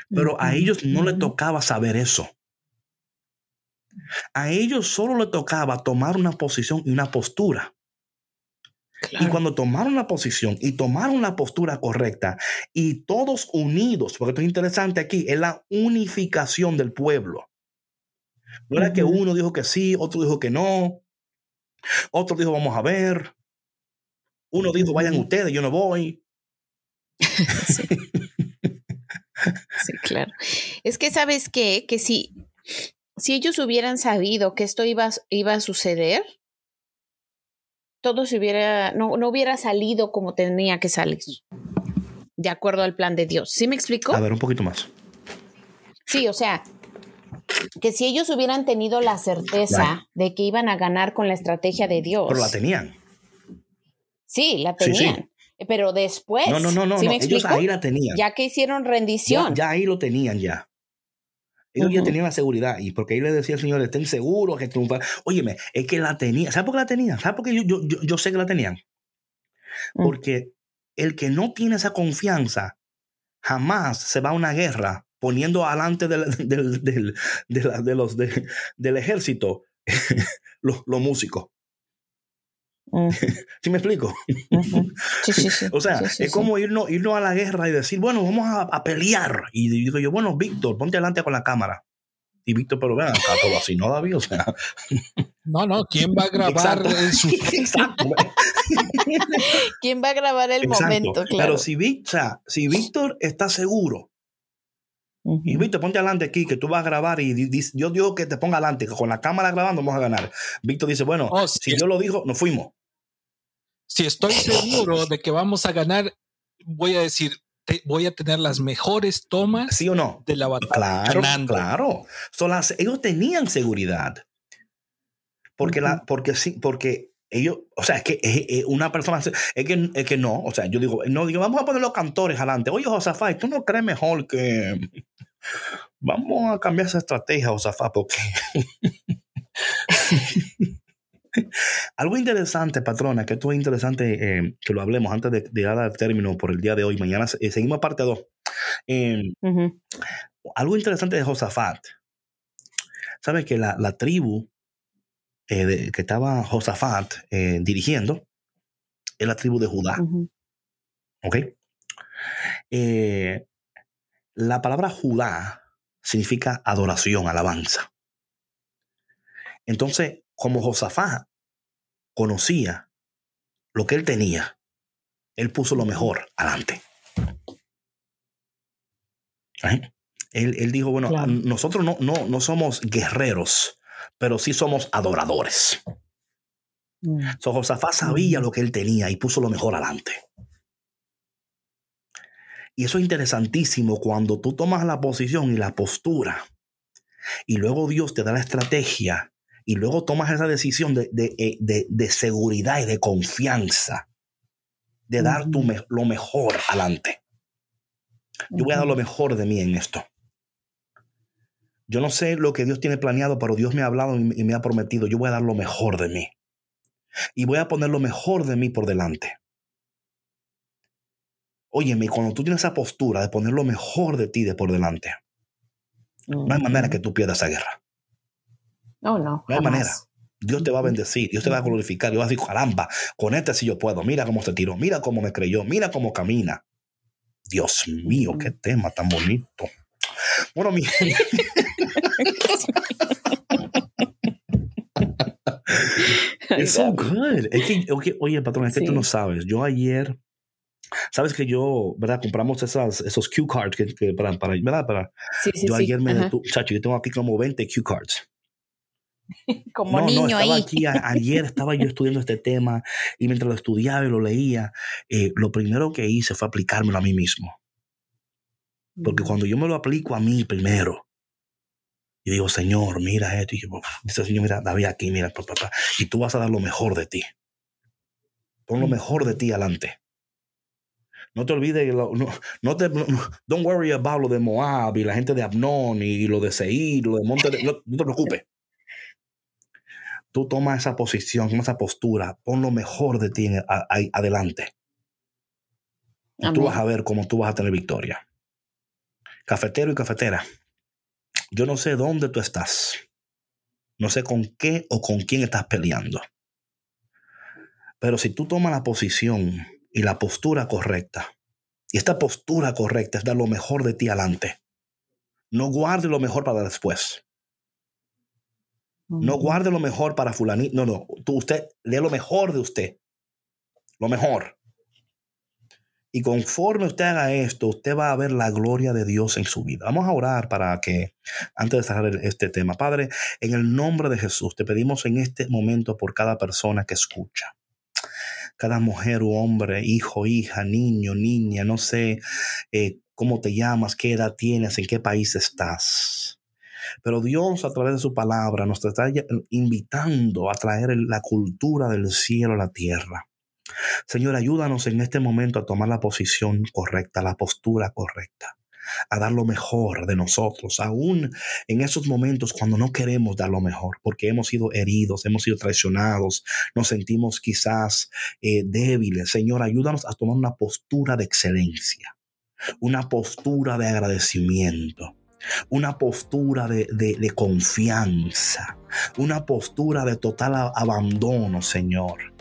Pero a ellos no le tocaba saber eso. A ellos solo le tocaba tomar una posición y una postura. Y cuando tomaron la posición y tomaron la postura correcta y todos unidos, porque esto es interesante aquí, es la unificación del pueblo. No era que uno dijo que sí, otro dijo que no, otro dijo vamos a ver, uno dijo vayan ustedes, yo no voy. sí. claro. Es que sabes qué, que si, si ellos hubieran sabido que esto iba, iba a suceder, todo se hubiera, no, no hubiera salido como tenía que salir, de acuerdo al plan de Dios. ¿Sí me explico? A ver, un poquito más. Sí, o sea, que si ellos hubieran tenido la certeza de que iban a ganar con la estrategia de Dios. Pero la tenían. Sí, la tenían. Pero después. No, no, no, no. ellos ahí la tenían. Ya que hicieron rendición. ya ahí lo tenían ya. Ellos ya tenían la seguridad. Y porque ahí le decía al Señor, estén seguros que triunfar. Óyeme, es que la tenía. ¿Sabes por qué la tenían? ¿Sabes por qué yo, yo, sé que la tenían? Mm. Porque el que no tiene esa confianza jamás se va a una guerra poniendo adelante del, del, del, de, los, del ejército los, los músicos. Mm. ¿Sí me explico? sí, sí, sí. O sea, es como irnos, irnos a la guerra y decir, bueno, vamos a, pelear. Y digo yo, bueno, Víctor, ponte adelante con la cámara. Y Víctor, pero vean acá todo así, ¿no, David? O sea. No, no, ¿quién va a grabar Su... ¿Quién va a grabar el momento? Claro. Pero si, si Víctor está seguro y Víctor, ponte adelante aquí, que tú vas a grabar y yo digo que te ponga adelante, que con la cámara grabando vamos a ganar. Víctor dice, bueno, oh, si, yo lo dijo, nos fuimos. Si estoy seguro de que vamos a ganar, voy a decir, voy a tener las mejores tomas ¿Sí o no? de la batalla. Claro, claro. ellos tenían seguridad. Porque, la, porque sí, porque ellos, o sea, es que una persona, es que, es que no, o sea, yo digo, no digo, vamos a poner los cantores adelante. Oye, Josafat, ¿tú no crees mejor que vamos a cambiar esa estrategia, Josafat? Porque algo interesante, patrona, que esto es interesante eh, que lo hablemos antes de, de, dar el término por el día de hoy. Mañana eh, seguimos parte 2. Em, algo interesante de Josafat ¿Sabe que la, tribu eh, que estaba Josafat eh, dirigiendo es la tribu de Judá? ¿Ok? La palabra Judá significa adoración, alabanza. Entonces, como Josafat conocía lo que él tenía, él puso lo mejor adelante. Él, dijo, bueno, nosotros no, no, no, somos guerreros, pero sí somos adoradores. Mm. So, Josafat sabía mm. lo que él tenía y puso lo mejor adelante. Y eso es interesantísimo cuando tú tomas la posición y la postura y luego Dios te da la estrategia y luego tomas esa decisión de, eh, seguridad y de confianza, de dar tu lo mejor adelante. Yo voy a dar lo mejor de mí en esto. Yo no sé lo que Dios tiene planeado, pero Dios me ha hablado y me ha prometido, yo voy a dar lo mejor de mí. Y voy a poner lo mejor de mí por delante. Óyeme, cuando tú tienes esa postura de poner lo mejor de ti de por delante, no hay manera que tú pierdas esa guerra. No, no. No hay manera. Dios te va a bendecir, Dios te va a glorificar, Dios va a decir, caramba, con este sí yo puedo, mira cómo se tiró, mira cómo me creyó, mira cómo camina. Dios mío, qué tema tan bonito. Bueno, mi Es so good. Es que, oye, patrón, es que tú no sabes. Yo ayer Sabes que yo, ¿verdad? Compramos esas, esos cue cards que, para, para, ¿verdad? Para, sí, sí, yo ayer me detuve, chacho, yo tengo aquí como 20 cue cards. Como no, niño no, estaba ahí. Aquí, ayer estaba yo estudiando este tema y mientras lo estudiaba y lo leía, eh, lo primero que hice fue aplicármelo a mí mismo. Porque mm. cuando yo me lo aplico a mí primero, y digo, Señor, mira esto, y dice, Señor, mira, David aquí, mira, papá, y tú vas a dar lo mejor de ti. Pon lo mm. mejor de ti adelante. No te olvides, no, no te, don't worry about lo de Moab y la gente de Abnón y lo de Seir, lo de Monte, no, te preocupes. Tú toma esa posición, toma esa postura, pon lo mejor de ti adelante. Y tú vas a ver cómo tú vas a tener victoria. Cafetero y cafetera, yo no sé dónde tú estás. No sé con qué o con quién estás peleando. Pero si tú tomas la posición y la postura correcta. Y esta postura correcta es dar lo mejor de ti adelante. No guarde lo mejor para después. No guarde lo mejor para fulanito. No, no. Tú, usted dé lo mejor de usted. Lo mejor. Y conforme usted haga esto, usted va a ver la gloria de Dios en su vida. Vamos a orar para que, antes de cerrar este tema, Padre, en el nombre de Jesús, te pedimos en este momento por cada persona que escucha cada mujer u hombre, hijo, hija, niño, niña, no sé eh, cómo te llamas, qué edad tienes, en qué país estás. Pero Dios a través de su palabra nos está invitando a traer la cultura del cielo a la tierra. Señor, ayúdanos en este momento a tomar la posición correcta, la postura correcta a dar lo mejor de nosotros, aún en esos momentos cuando no queremos dar lo mejor, porque hemos sido heridos, hemos sido traicionados, nos sentimos quizás eh, débiles. Señor, ayúdanos a tomar una postura de excelencia, una postura de agradecimiento una postura de, de, confianza, una postura de total abandono, Señor.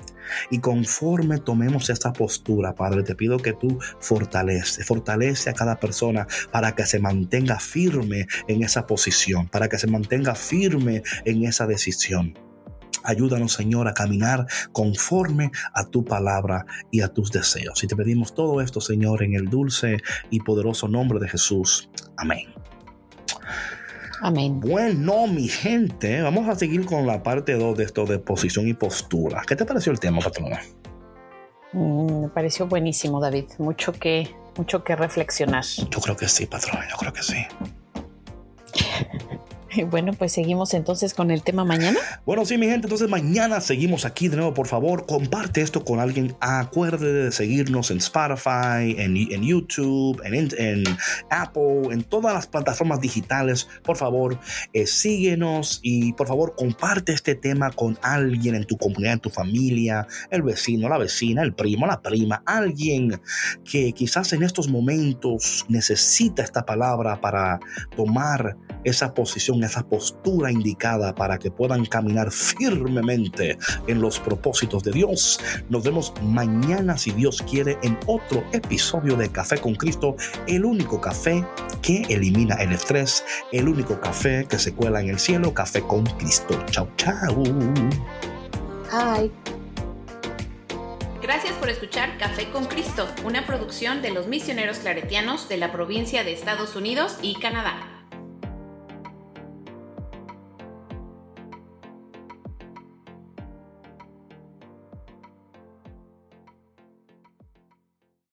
Y conforme tomemos esta postura, Padre, te pido que tú fortalece, fortalece a cada persona para que se mantenga firme en esa posición, para que se mantenga firme en esa decisión. Ayúdanos, Señor, a caminar conforme a tu palabra y a tus deseos. Y te pedimos todo esto, Señor, en el dulce y poderoso nombre de Jesús. Amén. Amén. Bueno, mi gente, vamos a seguir con la parte 2 de esto de posición y postura. ¿Qué te pareció el tema, patrona? Mm, me pareció buenísimo, David. Mucho que, mucho que reflexionar. Yo creo que sí, patrona, yo creo que sí. Bueno, pues seguimos entonces con el tema mañana. Bueno, sí, mi gente, entonces mañana seguimos aquí de nuevo. Por favor, comparte esto con alguien. Acuérdate de seguirnos en Spotify, en, YouTube, en, Apple, en todas las plataformas digitales. Por favor, eh, síguenos y por favor, comparte este tema con alguien en tu comunidad, en tu familia, el vecino, la vecina, el primo, la prima, alguien que quizás en estos momentos necesita esta palabra para tomar esa posición esa postura indicada para que puedan caminar firmemente en los propósitos de Dios. Nos vemos mañana, si Dios quiere, en otro episodio de Café con Cristo, el único café que elimina el estrés, el único café que se cuela en el cielo, Café con Cristo. Chao, chao. Bye. Gracias por escuchar Café con Cristo, una producción de los misioneros claretianos de la provincia de Estados Unidos y Canadá.